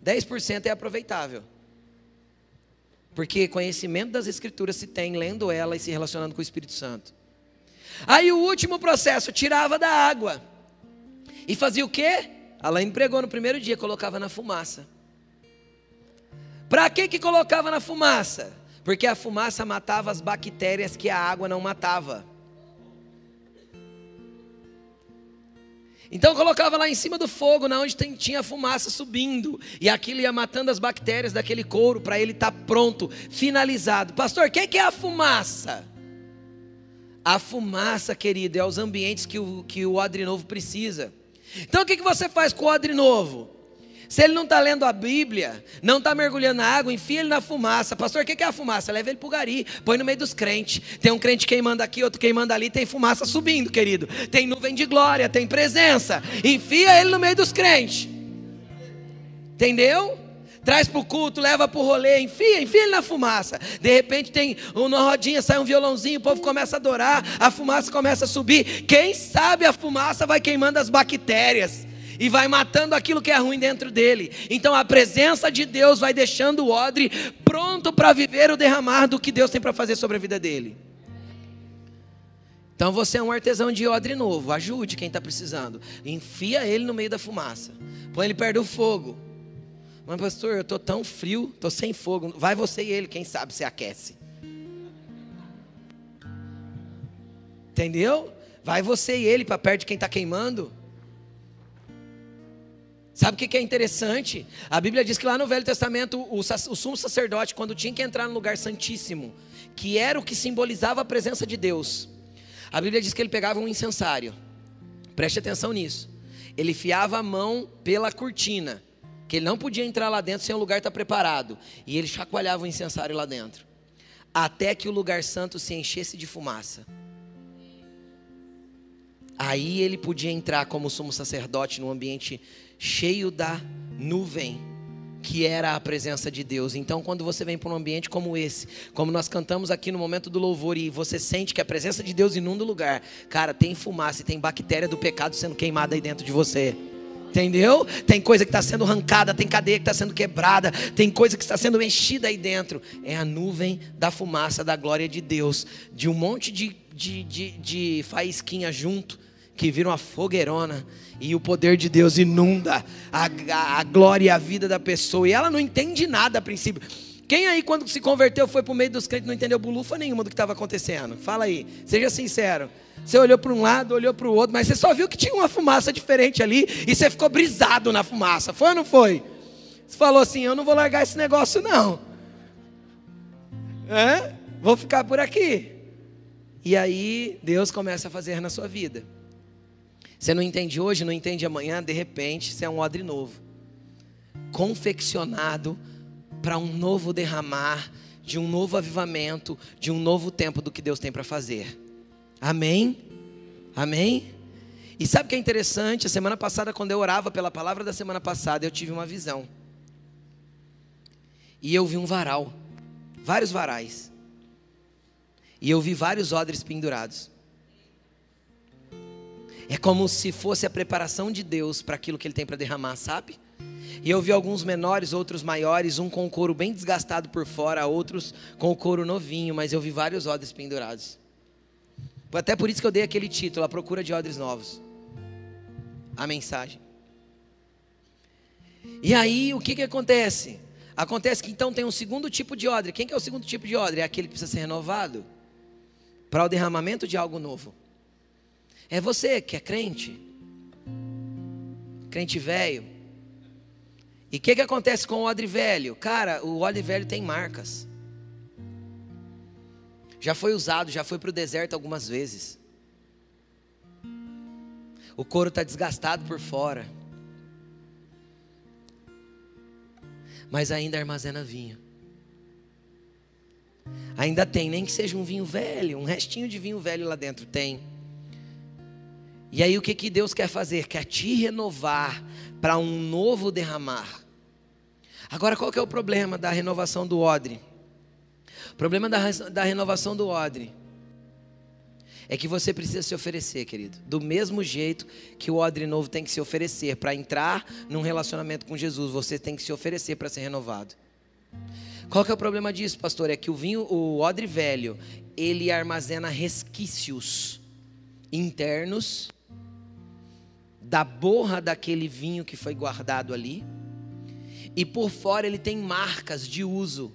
10% é aproveitável. Porque conhecimento das escrituras se tem lendo ela e se relacionando com o Espírito Santo. Aí o último processo, tirava da água. E fazia o quê? Alain pregou no primeiro dia, colocava na fumaça. Para que que colocava na fumaça? Porque a fumaça matava as bactérias que a água não matava. Então colocava lá em cima do fogo, na onde tem, tinha fumaça subindo, e aquilo ia matando as bactérias daquele couro para ele estar tá pronto, finalizado. Pastor, o que, que é a fumaça? A fumaça, querido, é os ambientes que o, que o odre novo precisa. Então o que, que você faz com o odre novo? Se ele não está lendo a Bíblia, não está mergulhando na água, enfia ele na fumaça. Pastor, o que é a fumaça? Leva ele para o gari, põe no meio dos crentes. Tem um crente queimando aqui, outro queimando ali, tem fumaça subindo, querido. Tem nuvem de glória, tem presença. Enfia ele no meio dos crentes. Entendeu? Traz para o culto, leva para o rolê, enfia, enfia ele na fumaça. De repente tem uma rodinha, sai um violãozinho, o povo começa a adorar, a fumaça começa a subir. Quem sabe a fumaça vai queimando as bactérias e vai matando aquilo que é ruim dentro dele. Então a presença de Deus vai deixando o odre pronto para viver o derramar do que Deus tem para fazer sobre a vida dele. Então você é um artesão de odre novo, ajude quem está precisando. Enfia ele no meio da fumaça, põe ele perto do fogo. Mas pastor, eu estou tão frio, estou sem fogo. Vai você e ele, quem sabe se aquece. Entendeu? Vai você e ele para perto de quem está queimando. Sabe o que é interessante? A Bíblia diz que lá no Velho Testamento, o, o sumo sacerdote, quando tinha que entrar no lugar santíssimo, que era o que simbolizava a presença de Deus, a Bíblia diz que ele pegava um incensário. Preste atenção nisso. Ele fiava a mão pela cortina, que ele não podia entrar lá dentro sem o lugar estar preparado. E ele chacoalhava o incensário lá dentro, até que o lugar santo se enchesse de fumaça. Aí ele podia entrar como sumo sacerdote no ambiente cheio da nuvem que era a presença de Deus. Então, quando você vem para um ambiente como esse, como nós cantamos aqui no momento do louvor, e você sente que a presença de Deus inunda o lugar, cara, tem fumaça e tem bactéria do pecado sendo queimada aí dentro de você. Entendeu? Tem coisa que está sendo arrancada, tem cadeia que está sendo quebrada, tem coisa que está sendo mexida aí dentro. É a nuvem da fumaça da glória de Deus, de um monte de, de, de, de faísquinha junto que vira uma fogueirona e o poder de Deus inunda a, a, a, glória e a vida da pessoa. E ela não entende nada a princípio. Quem aí, quando se converteu, foi para o meio dos crentes, não entendeu bulufa nenhuma do que estava acontecendo? Fala aí, seja sincero. Você olhou para um lado, olhou para o outro, mas você só viu que tinha uma fumaça diferente ali e você ficou brisado na fumaça. Foi ou não foi? Você falou assim: Eu não vou largar esse negócio, não. É? Vou ficar por aqui. E aí, Deus começa a fazer na sua vida. Você não entende hoje, não entende amanhã, de repente você é um odre novo, confeccionado para um novo derramar, de um novo avivamento, de um novo tempo do que Deus tem para fazer. Amém? Amém? E sabe o que é interessante? A semana passada, quando eu orava pela palavra da semana passada, eu tive uma visão. E eu vi um varal, vários varais. E eu vi vários odres pendurados. É como se fosse a preparação de Deus para aquilo que Ele tem para derramar, sabe? E eu vi alguns menores, outros maiores, um com o couro bem desgastado por fora, outros com o couro novinho, mas eu vi vários odres pendurados. Até por isso que eu dei aquele título, A Procura de Odres Novos. A mensagem. E aí, o que, que acontece? Acontece que então tem um segundo tipo de odre. Quem que é o segundo tipo de odre? É aquele que precisa ser renovado para o derramamento de algo novo. É você que é crente, crente velho. E o que, que acontece com o odre velho? Cara, o odre velho tem marcas. Já foi usado, já foi para o deserto algumas vezes. O couro está desgastado por fora. Mas ainda armazena vinho. Ainda tem, nem que seja um vinho velho, um restinho de vinho velho lá dentro, tem. E aí o que, que Deus quer fazer? Quer te renovar para um novo derramar. Agora qual que é o problema da renovação do odre? O problema da, da renovação do odre é que você precisa se oferecer, querido. Do mesmo jeito que o odre novo tem que se oferecer para entrar num relacionamento com Jesus, você tem que se oferecer para ser renovado. Qual que é o problema disso, pastor? É que o vinho, o odre velho, ele armazena resquícios internos da borra daquele vinho que foi guardado ali. E por fora ele tem marcas de uso.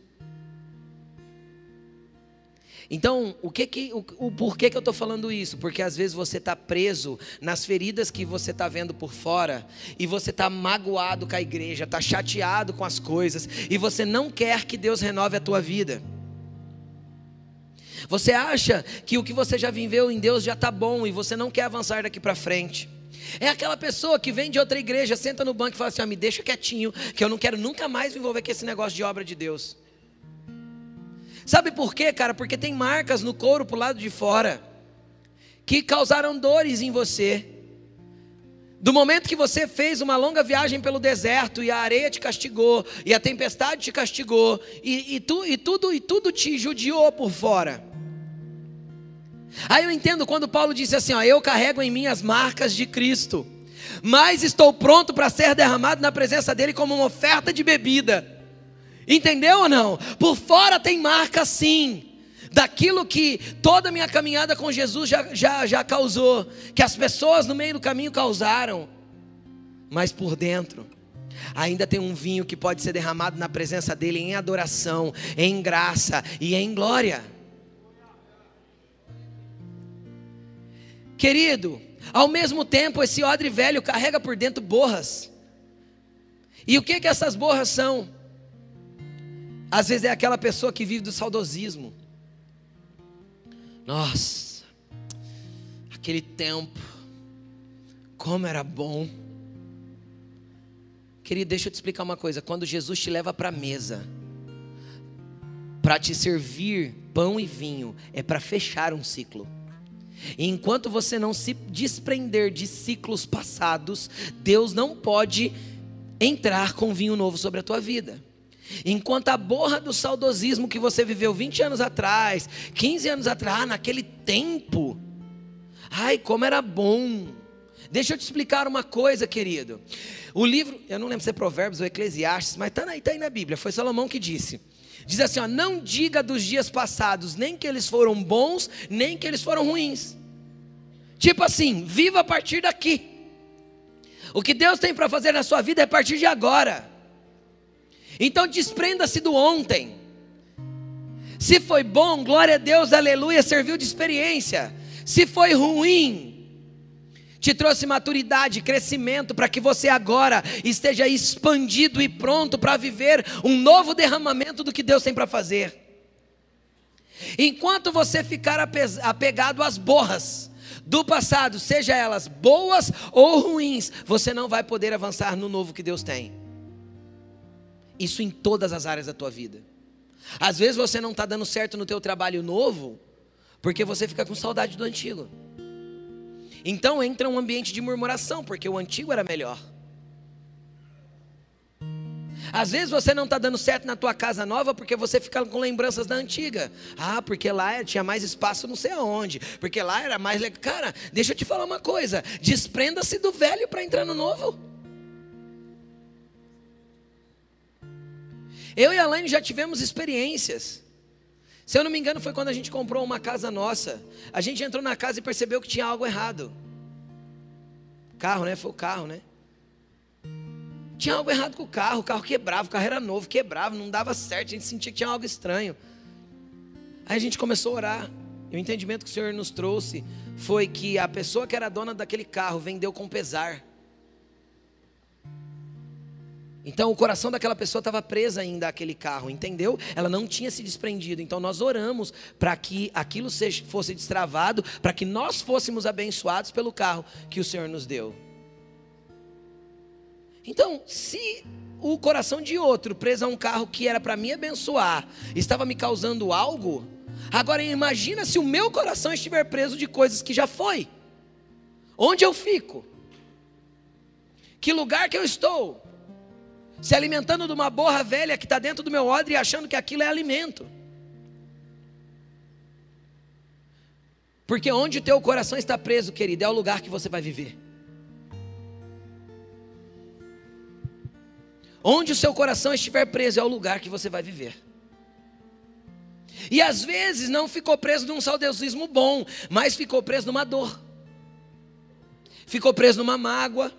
Então, o que que, o, o porquê que eu estou falando isso? Porque às vezes você está preso nas feridas que você está vendo por fora e você está magoado com a igreja, está chateado com as coisas e você não quer que Deus renove a tua vida. Você acha que o que você já viveu em Deus já está bom e você não quer avançar daqui para frente. É aquela pessoa que vem de outra igreja, senta no banco e fala assim: me deixa quietinho, que eu não quero nunca mais me envolver com esse negócio de obra de Deus. Sabe por quê, cara? Porque tem marcas no couro pro lado de fora que causaram dores em você. Do momento que você fez uma longa viagem pelo deserto e a areia te castigou, e a tempestade te castigou, e, e, tu, e, tudo, e tudo te judiou por fora. Aí eu entendo quando Paulo disse assim: ó, Eu carrego em mim as marcas de Cristo, mas estou pronto para ser derramado na presença dele como uma oferta de bebida. Entendeu ou não? Por fora tem marca sim, daquilo que toda a minha caminhada com Jesus já, já, já causou, que as pessoas no meio do caminho causaram, mas por dentro, ainda tem um vinho que pode ser derramado na presença dEle em adoração, em graça e em glória. Querido, ao mesmo tempo, esse odre velho carrega por dentro borras. E o que que essas borras são? Às vezes é aquela pessoa que vive do saudosismo. Nossa, aquele tempo, como era bom. Querido, deixa eu te explicar uma coisa. Quando Jesus te leva para a mesa, para te servir pão e vinho, é para fechar um ciclo. E enquanto você não se desprender de ciclos passados, Deus não pode entrar com vinho novo sobre a tua vida. Enquanto a borra do saudosismo que você viveu 20 anos atrás, 15 anos atrás, ah, naquele tempo, ai, como era bom. Deixa eu te explicar uma coisa, querido. O livro, eu não lembro se é Provérbios ou Eclesiastes, mas está aí, tá aí na Bíblia, foi Salomão que disse. Diz assim: ó, não diga dos dias passados, nem que eles foram bons, nem que eles foram ruins. Tipo assim, viva a partir daqui. O que Deus tem para fazer na sua vida é a partir de agora. Então desprenda-se do ontem. Se foi bom, glória a Deus, aleluia, serviu de experiência. Se foi ruim, te trouxe maturidade, crescimento, para que você agora esteja expandido e pronto para viver um novo derramamento do que Deus tem para fazer. Enquanto você ficar apegado às borras do passado, seja elas boas ou ruins, você não vai poder avançar no novo que Deus tem. Isso em todas as áreas da tua vida. Às vezes você não está dando certo no teu trabalho novo, porque você fica com saudade do antigo. Então entra um ambiente de murmuração, porque o antigo era melhor. Às vezes você não está dando certo na tua casa nova porque você fica com lembranças da antiga. Ah, porque lá tinha mais espaço não sei aonde. Porque lá era mais legal. Cara, deixa eu te falar uma coisa. Desprenda-se do velho para entrar no novo. Eu e a Laine já tivemos experiências. Se eu não me engano, foi quando a gente comprou uma casa nossa. A gente entrou na casa e percebeu que tinha algo errado. Carro, né? Foi o carro, né? Tinha algo errado com o carro. O carro quebrava, o carro era novo, quebrava, não dava certo. A gente sentia que tinha algo estranho. Aí a gente começou a orar. E o entendimento que o Senhor nos trouxe foi que a pessoa que era dona daquele carro vendeu com pesar. Então o coração daquela pessoa estava preso ainda àquele carro, entendeu? Ela não tinha se desprendido. Então nós oramos para que aquilo seja, fosse destravado, para que nós fôssemos abençoados pelo carro que o Senhor nos deu. Então, se o coração de outro preso a um carro que era para me abençoar, estava me causando algo, Agora imagina se o meu coração estiver preso de coisas que já foi. Onde eu fico? Que lugar que eu estou? Se alimentando de uma borra velha que está dentro do meu odre e achando que aquilo é alimento. Porque onde o teu coração está preso, querido, é o lugar que você vai viver. Onde o seu coração estiver preso, é o lugar que você vai viver. E às vezes não ficou preso num saudosismo bom, mas ficou preso numa dor, ficou preso numa mágoa,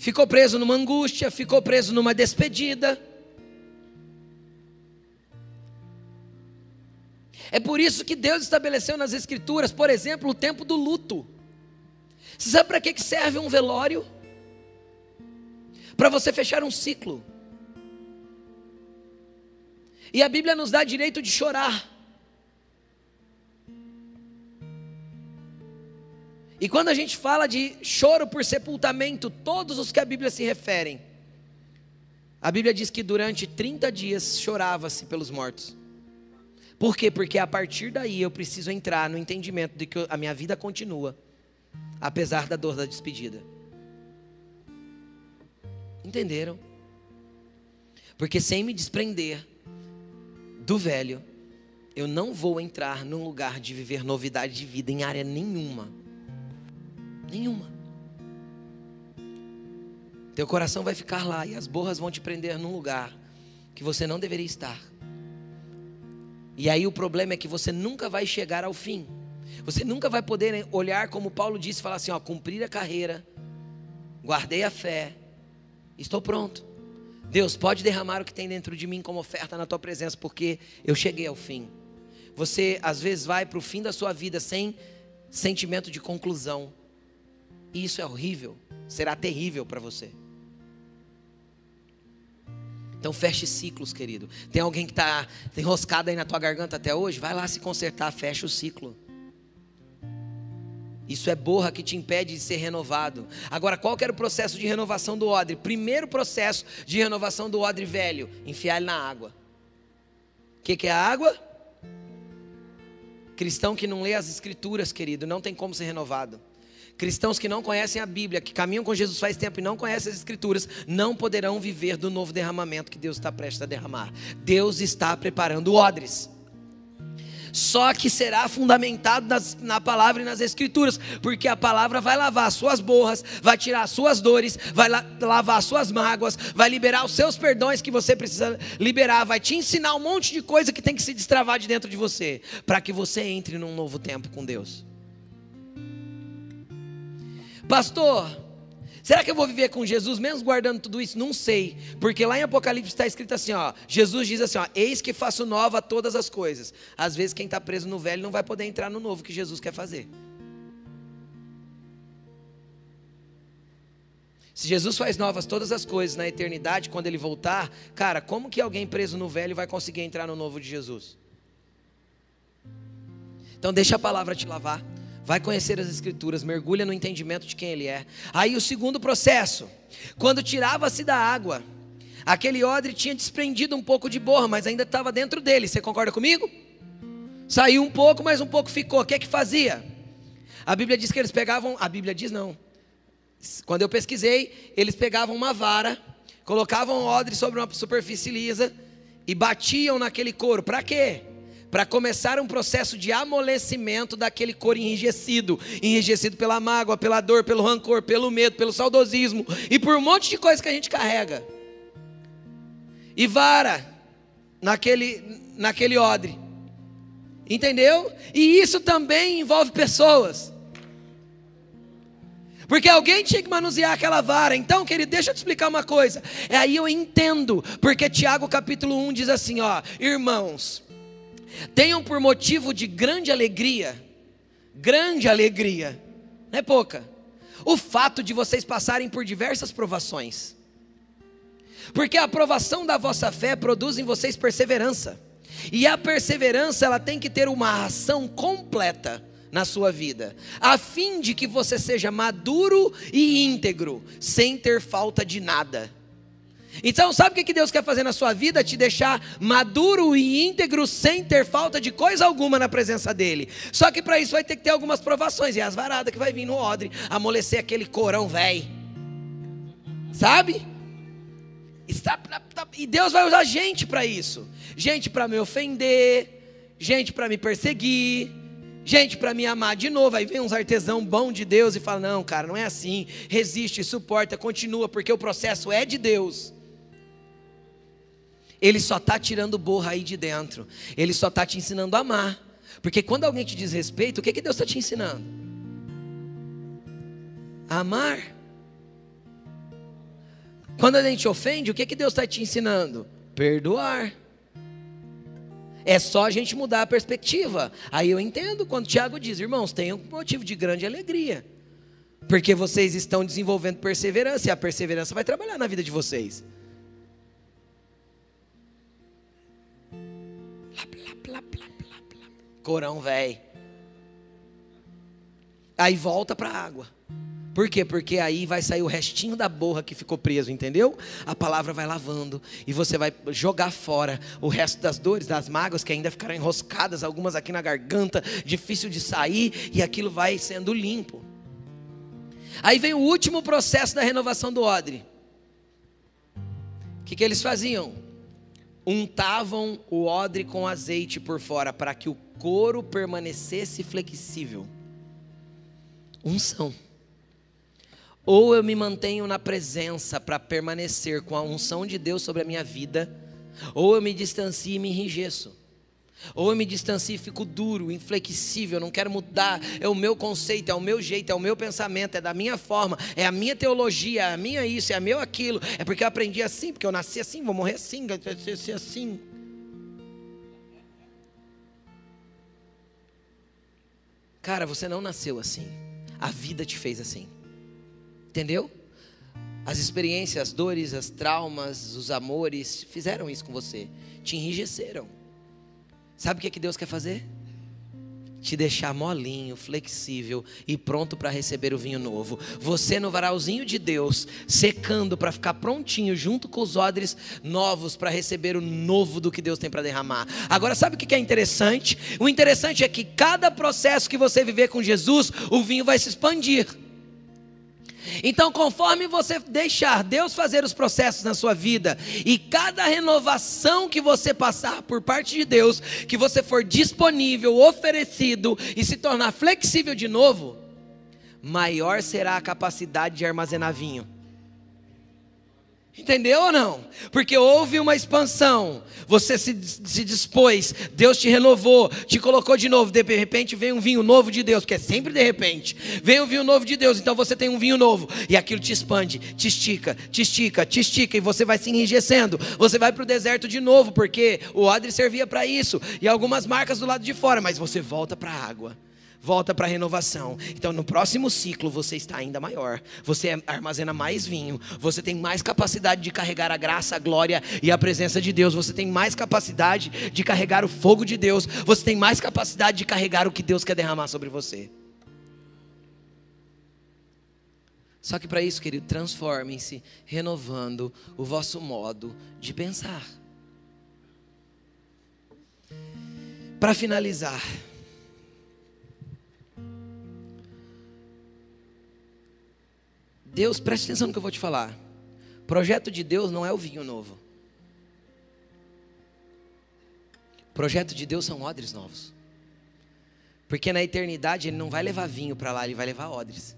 ficou preso numa angústia, ficou preso numa despedida. É por isso que Deus estabeleceu nas Escrituras, por exemplo, o tempo do luto. Você sabe para que serve um velório? Para você fechar um ciclo. E a Bíblia nos dá direito de chorar. E quando a gente fala de choro por sepultamento, todos os que a Bíblia se referem, a Bíblia diz que durante 30 dias chorava-se pelos mortos. Por quê? Porque a partir daí eu preciso entrar no entendimento de que a minha vida continua, apesar da dor da despedida. Entenderam? Porque sem me desprender do velho, eu não vou entrar num lugar de viver novidade de vida em área nenhuma. Nenhuma. Teu coração vai ficar lá e as borras vão te prender num lugar que você não deveria estar. E aí o problema é que você nunca vai chegar ao fim. Você nunca vai poder olhar como Paulo disse, falar assim, ó, cumprir a carreira, guardei a fé, estou pronto. Deus pode derramar o que tem dentro de mim como oferta na tua presença, porque eu cheguei ao fim. Você às vezes vai para o fim da sua vida sem sentimento de conclusão. E isso é horrível, será terrível para você. Então feche ciclos, querido. Tem alguém que está enroscado aí na tua garganta até hoje? Vai lá se consertar, fecha o ciclo. Isso é borra que te impede de ser renovado. Agora, qual que era o processo de renovação do odre? Primeiro processo de renovação do odre velho: enfiar ele na água. O que, que é a água? Cristão que não lê as escrituras, querido, não tem como ser renovado. Cristãos que não conhecem a Bíblia, que caminham com Jesus faz tempo e não conhecem as Escrituras, não poderão viver do novo derramamento que Deus está prestes a derramar. Deus está preparando odres. Só que será fundamentado nas, na palavra e nas escrituras, porque a palavra vai lavar as suas borras, vai tirar as suas dores, vai la, lavar as suas mágoas, vai liberar os seus perdões que você precisa liberar, vai te ensinar um monte de coisa que tem que se destravar de dentro de você, para que você entre num novo tempo com Deus. Pastor, será que eu vou viver com Jesus mesmo guardando tudo isso? Não sei, porque lá em Apocalipse está escrito assim: ó, Jesus diz assim: ó, eis que faço nova todas as coisas. Às vezes, quem está preso no velho não vai poder entrar no novo que Jesus quer fazer. Se Jesus faz novas todas as coisas na eternidade, quando ele voltar, cara, como que alguém preso no velho vai conseguir entrar no novo de Jesus? Então, deixa a palavra te lavar vai conhecer as Escrituras, mergulha no entendimento de quem Ele é. Aí o segundo processo, quando tirava-se da água, aquele odre tinha desprendido um pouco de borra, mas ainda estava dentro dele. Você concorda comigo? Saiu um pouco, mas um pouco ficou. O que é que fazia? A Bíblia diz que eles pegavam, a Bíblia diz não. Quando eu pesquisei, eles pegavam uma vara, colocavam o odre sobre uma superfície lisa e batiam naquele couro. Para quê? Para começar um processo de amolecimento daquele couro enrijecido, enrijecido pela mágoa, pela dor, pelo rancor, pelo medo, pelo saudosismo e por um monte de coisa que a gente carrega. E vara naquele naquele odre. Entendeu? E isso também envolve pessoas. Porque alguém tinha que manusear aquela vara. Então, querido, deixa eu te explicar uma coisa. É aí eu entendo, porque Tiago capítulo 1 diz assim, ó: "Irmãos, Tenham por motivo de grande alegria, grande alegria, não é pouca, o fato de vocês passarem por diversas provações, porque a aprovação da vossa fé produz em vocês perseverança, e a perseverança ela tem que ter uma ação completa na sua vida, a fim de que você seja maduro e íntegro, sem ter falta de nada. Então, sabe o que Deus quer fazer na sua vida? Te deixar maduro e íntegro, sem ter falta de coisa alguma na presença dEle. Só que para isso vai ter que ter algumas provações. E as varadas que vai vir no odre, amolecer aquele corão velho. Sabe? E Deus vai usar gente para isso. Gente para me ofender, gente para me perseguir, gente para me amar de novo. Aí vem uns artesão bom de Deus e fala: "Não, cara, não é assim. Resiste, suporta, continua, porque o processo é de Deus." Ele só está tirando borra aí de dentro. Ele só está te ensinando a amar. Porque quando alguém te diz respeito, o que, que Deus está te ensinando? A amar. Quando a gente ofende, o que, que Deus está te ensinando? Perdoar. É só a gente mudar a perspectiva. Aí eu entendo quando Tiago diz, irmãos, tenham um motivo de grande alegria. Porque vocês estão desenvolvendo perseverança, e a perseverança vai trabalhar na vida de vocês. Corão velho. Aí volta para a água. Por quê? Porque aí vai sair o restinho da borra que ficou preso, entendeu? A palavra vai lavando e você vai jogar fora o resto das dores, das mágoas que ainda ficaram enroscadas, algumas aqui na garganta, difícil de sair, e aquilo vai sendo limpo. Aí vem o último processo da renovação do odre. O que, que eles faziam? Untavam o odre com azeite por fora para que o couro permanecesse flexível. Unção. Ou eu me mantenho na presença para permanecer com a unção de Deus sobre a minha vida, ou eu me distancio e me enrijeço. Ou eu me distancio e fico duro, inflexível, não quero mudar. É o meu conceito, é o meu jeito, é o meu pensamento, é da minha forma, é a minha teologia, é a minha isso, é a meu aquilo. É porque eu aprendi assim, porque eu nasci assim, vou morrer assim, vai ser assim. Cara, você não nasceu assim. A vida te fez assim. Entendeu? As experiências, as dores, as traumas, os amores fizeram isso com você. Te enrijeceram Sabe o que, é que Deus quer fazer? Te deixar molinho, flexível e pronto para receber o vinho novo. Você no varalzinho de Deus, secando para ficar prontinho, junto com os odres novos para receber o novo do que Deus tem para derramar. Agora, sabe o que é interessante? O interessante é que cada processo que você viver com Jesus, o vinho vai se expandir. Então, conforme você deixar Deus fazer os processos na sua vida, e cada renovação que você passar por parte de Deus, que você for disponível, oferecido e se tornar flexível de novo, maior será a capacidade de armazenar vinho. Entendeu ou não? Porque houve uma expansão, você se, se dispôs, Deus te renovou, te colocou de novo, de repente vem um vinho novo de Deus, que é sempre de repente, vem um vinho novo de Deus, então você tem um vinho novo, e aquilo te expande, te estica, te estica, te estica, e você vai se enrijecendo, você vai para o deserto de novo, porque o odre servia para isso, e algumas marcas do lado de fora, mas você volta para a água volta para a renovação. Então, no próximo ciclo, você está ainda maior. Você armazena mais vinho. Você tem mais capacidade de carregar a graça, a glória e a presença de Deus. Você tem mais capacidade de carregar o fogo de Deus. Você tem mais capacidade de carregar o que Deus quer derramar sobre você. Só que para isso, querido, transformem-se renovando o vosso modo de pensar. Para finalizar, Deus, preste atenção no que eu vou te falar. Projeto de Deus não é o vinho novo. Projeto de Deus são odres novos. Porque na eternidade ele não vai levar vinho para lá, ele vai levar odres.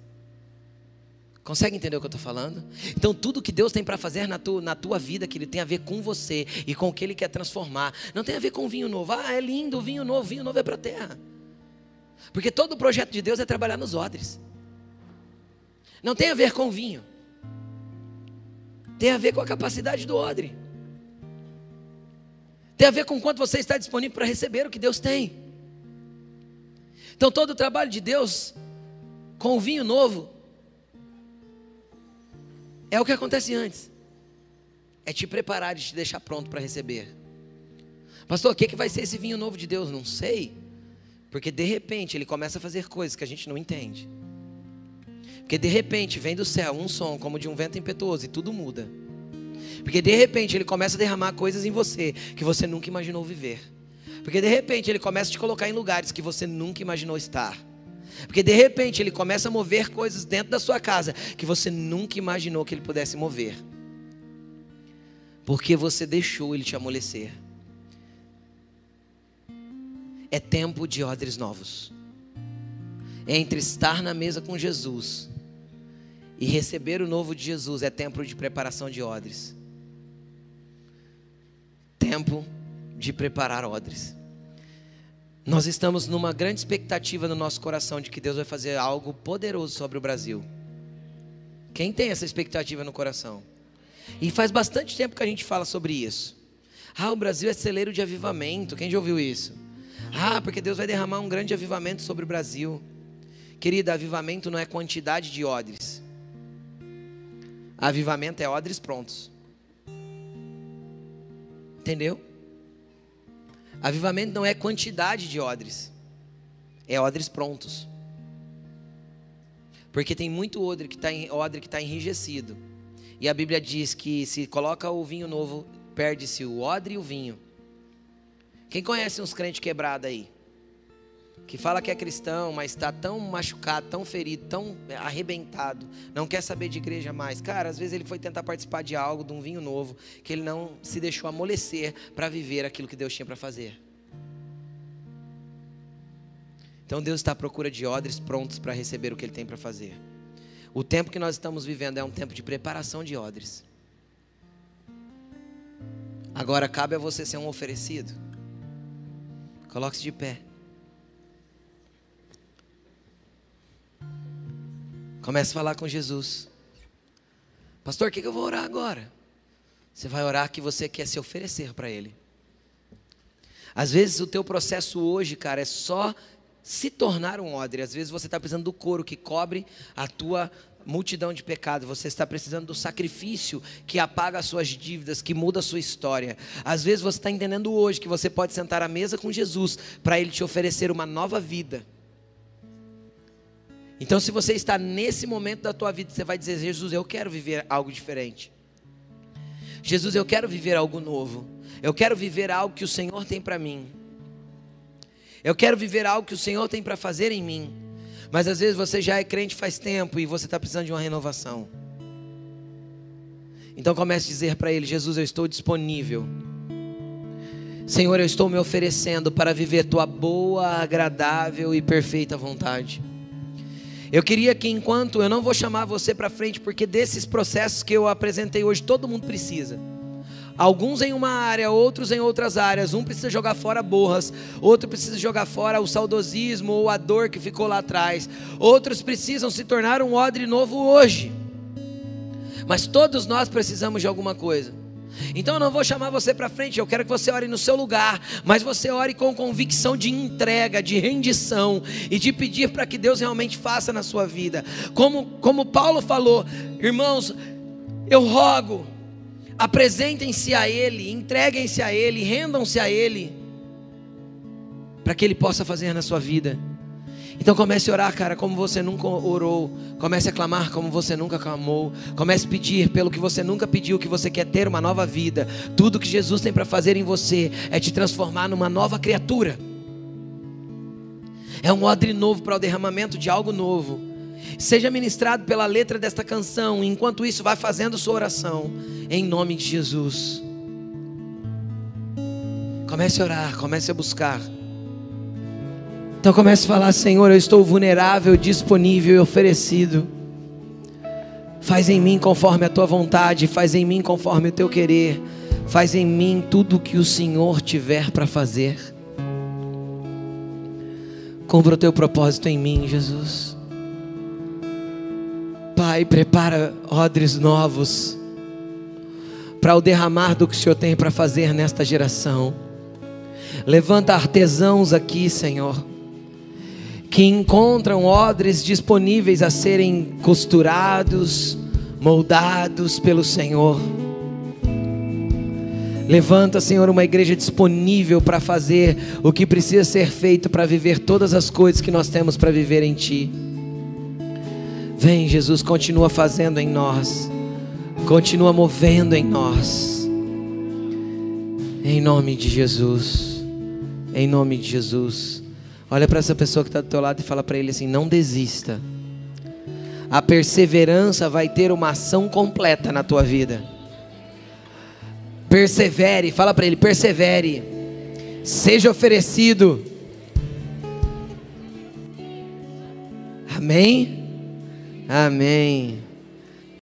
Consegue entender o que eu estou falando? Então, tudo que Deus tem para fazer na tua, na tua vida, que Ele tem a ver com você e com o que Ele quer transformar, não tem a ver com o vinho novo. Ah, é lindo o vinho novo, o vinho novo é para a terra. Porque todo o projeto de Deus é trabalhar nos odres. Não tem a ver com vinho. Tem a ver com a capacidade do odre. Tem a ver com quanto você está disponível para receber o que Deus tem. Então todo o trabalho de Deus com o vinho novo é o que acontece antes. É te preparar e te deixar pronto para receber. Pastor, o que, que vai ser esse vinho novo de Deus? Não sei. Porque de repente ele começa a fazer coisas que a gente não entende. Porque de repente vem do céu um som como de um vento impetuoso e tudo muda. Porque de repente ele começa a derramar coisas em você que você nunca imaginou viver. Porque de repente ele começa a te colocar em lugares que você nunca imaginou estar. Porque de repente ele começa a mover coisas dentro da sua casa que você nunca imaginou que ele pudesse mover. Porque você deixou ele te amolecer. É tempo de odres novos. Entre estar na mesa com Jesus e receber o novo de Jesus é tempo de preparação de odres. Tempo de preparar odres. Nós estamos numa grande expectativa no nosso coração de que Deus vai fazer algo poderoso sobre o Brasil. Quem tem essa expectativa no coração? E faz bastante tempo que a gente fala sobre isso. Ah, o Brasil é celeiro de avivamento. Quem já ouviu isso? Ah, porque Deus vai derramar um grande avivamento sobre o Brasil. Querida, avivamento não é quantidade de odres. Avivamento é odres prontos. Entendeu? Avivamento não é quantidade de odres, é odres prontos. Porque tem muito odre que está que tá enrijecido. E a Bíblia diz que se coloca o vinho novo, perde-se o odre e o vinho. Quem conhece uns crentes quebrados aí? Que fala que é cristão, mas está tão machucado, tão ferido, tão arrebentado, não quer saber de igreja mais. Cara, às vezes ele foi tentar participar de algo, de um vinho novo, que ele não se deixou amolecer para viver aquilo que Deus tinha para fazer. Então Deus está à procura de odres prontos para receber o que Ele tem para fazer. O tempo que nós estamos vivendo é um tempo de preparação de odres. Agora cabe a você ser um oferecido. Coloque-se de pé. Comece a falar com Jesus. Pastor, o que, que eu vou orar agora? Você vai orar que você quer se oferecer para Ele. Às vezes o teu processo hoje, cara, é só se tornar um odre. Às vezes você está precisando do couro que cobre a tua multidão de pecado. Você está precisando do sacrifício que apaga as suas dívidas, que muda a sua história. Às vezes você está entendendo hoje que você pode sentar à mesa com Jesus para Ele te oferecer uma nova vida. Então, se você está nesse momento da tua vida, você vai dizer: Jesus, eu quero viver algo diferente. Jesus, eu quero viver algo novo. Eu quero viver algo que o Senhor tem para mim. Eu quero viver algo que o Senhor tem para fazer em mim. Mas às vezes você já é crente faz tempo e você está precisando de uma renovação. Então comece a dizer para Ele: Jesus, eu estou disponível. Senhor, eu estou me oferecendo para viver tua boa, agradável e perfeita vontade. Eu queria que enquanto eu não vou chamar você para frente, porque desses processos que eu apresentei hoje, todo mundo precisa. Alguns em uma área, outros em outras áreas. Um precisa jogar fora borras, outro precisa jogar fora o saudosismo ou a dor que ficou lá atrás. Outros precisam se tornar um odre novo hoje. Mas todos nós precisamos de alguma coisa. Então eu não vou chamar você para frente, eu quero que você ore no seu lugar, mas você ore com convicção de entrega, de rendição e de pedir para que Deus realmente faça na sua vida. Como, como Paulo falou, irmãos, eu rogo, apresentem-se a Ele, entreguem-se a Ele, rendam-se a Ele, para que Ele possa fazer na sua vida. Então comece a orar, cara, como você nunca orou. Comece a clamar como você nunca clamou. Comece a pedir pelo que você nunca pediu, que você quer ter uma nova vida. Tudo que Jesus tem para fazer em você é te transformar numa nova criatura. É um odre novo para o derramamento de algo novo. Seja ministrado pela letra desta canção. Enquanto isso, vai fazendo sua oração. Em nome de Jesus. Comece a orar, comece a buscar. Então comece a falar: Senhor, eu estou vulnerável, disponível e oferecido. Faz em mim conforme a tua vontade, faz em mim conforme o teu querer, faz em mim tudo o que o Senhor tiver para fazer. Cumpra o teu propósito em mim, Jesus. Pai, prepara odres novos para o derramar do que o Senhor tem para fazer nesta geração. Levanta artesãos aqui, Senhor que encontram odres disponíveis a serem costurados, moldados pelo Senhor. Levanta, Senhor, uma igreja disponível para fazer o que precisa ser feito para viver todas as coisas que nós temos para viver em Ti. Vem, Jesus, continua fazendo em nós. Continua movendo em nós. Em nome de Jesus. Em nome de Jesus. Olha para essa pessoa que está do teu lado e fala para ele assim: não desista. A perseverança vai ter uma ação completa na tua vida. Persevere, fala para ele: persevere. Seja oferecido. Amém? Amém.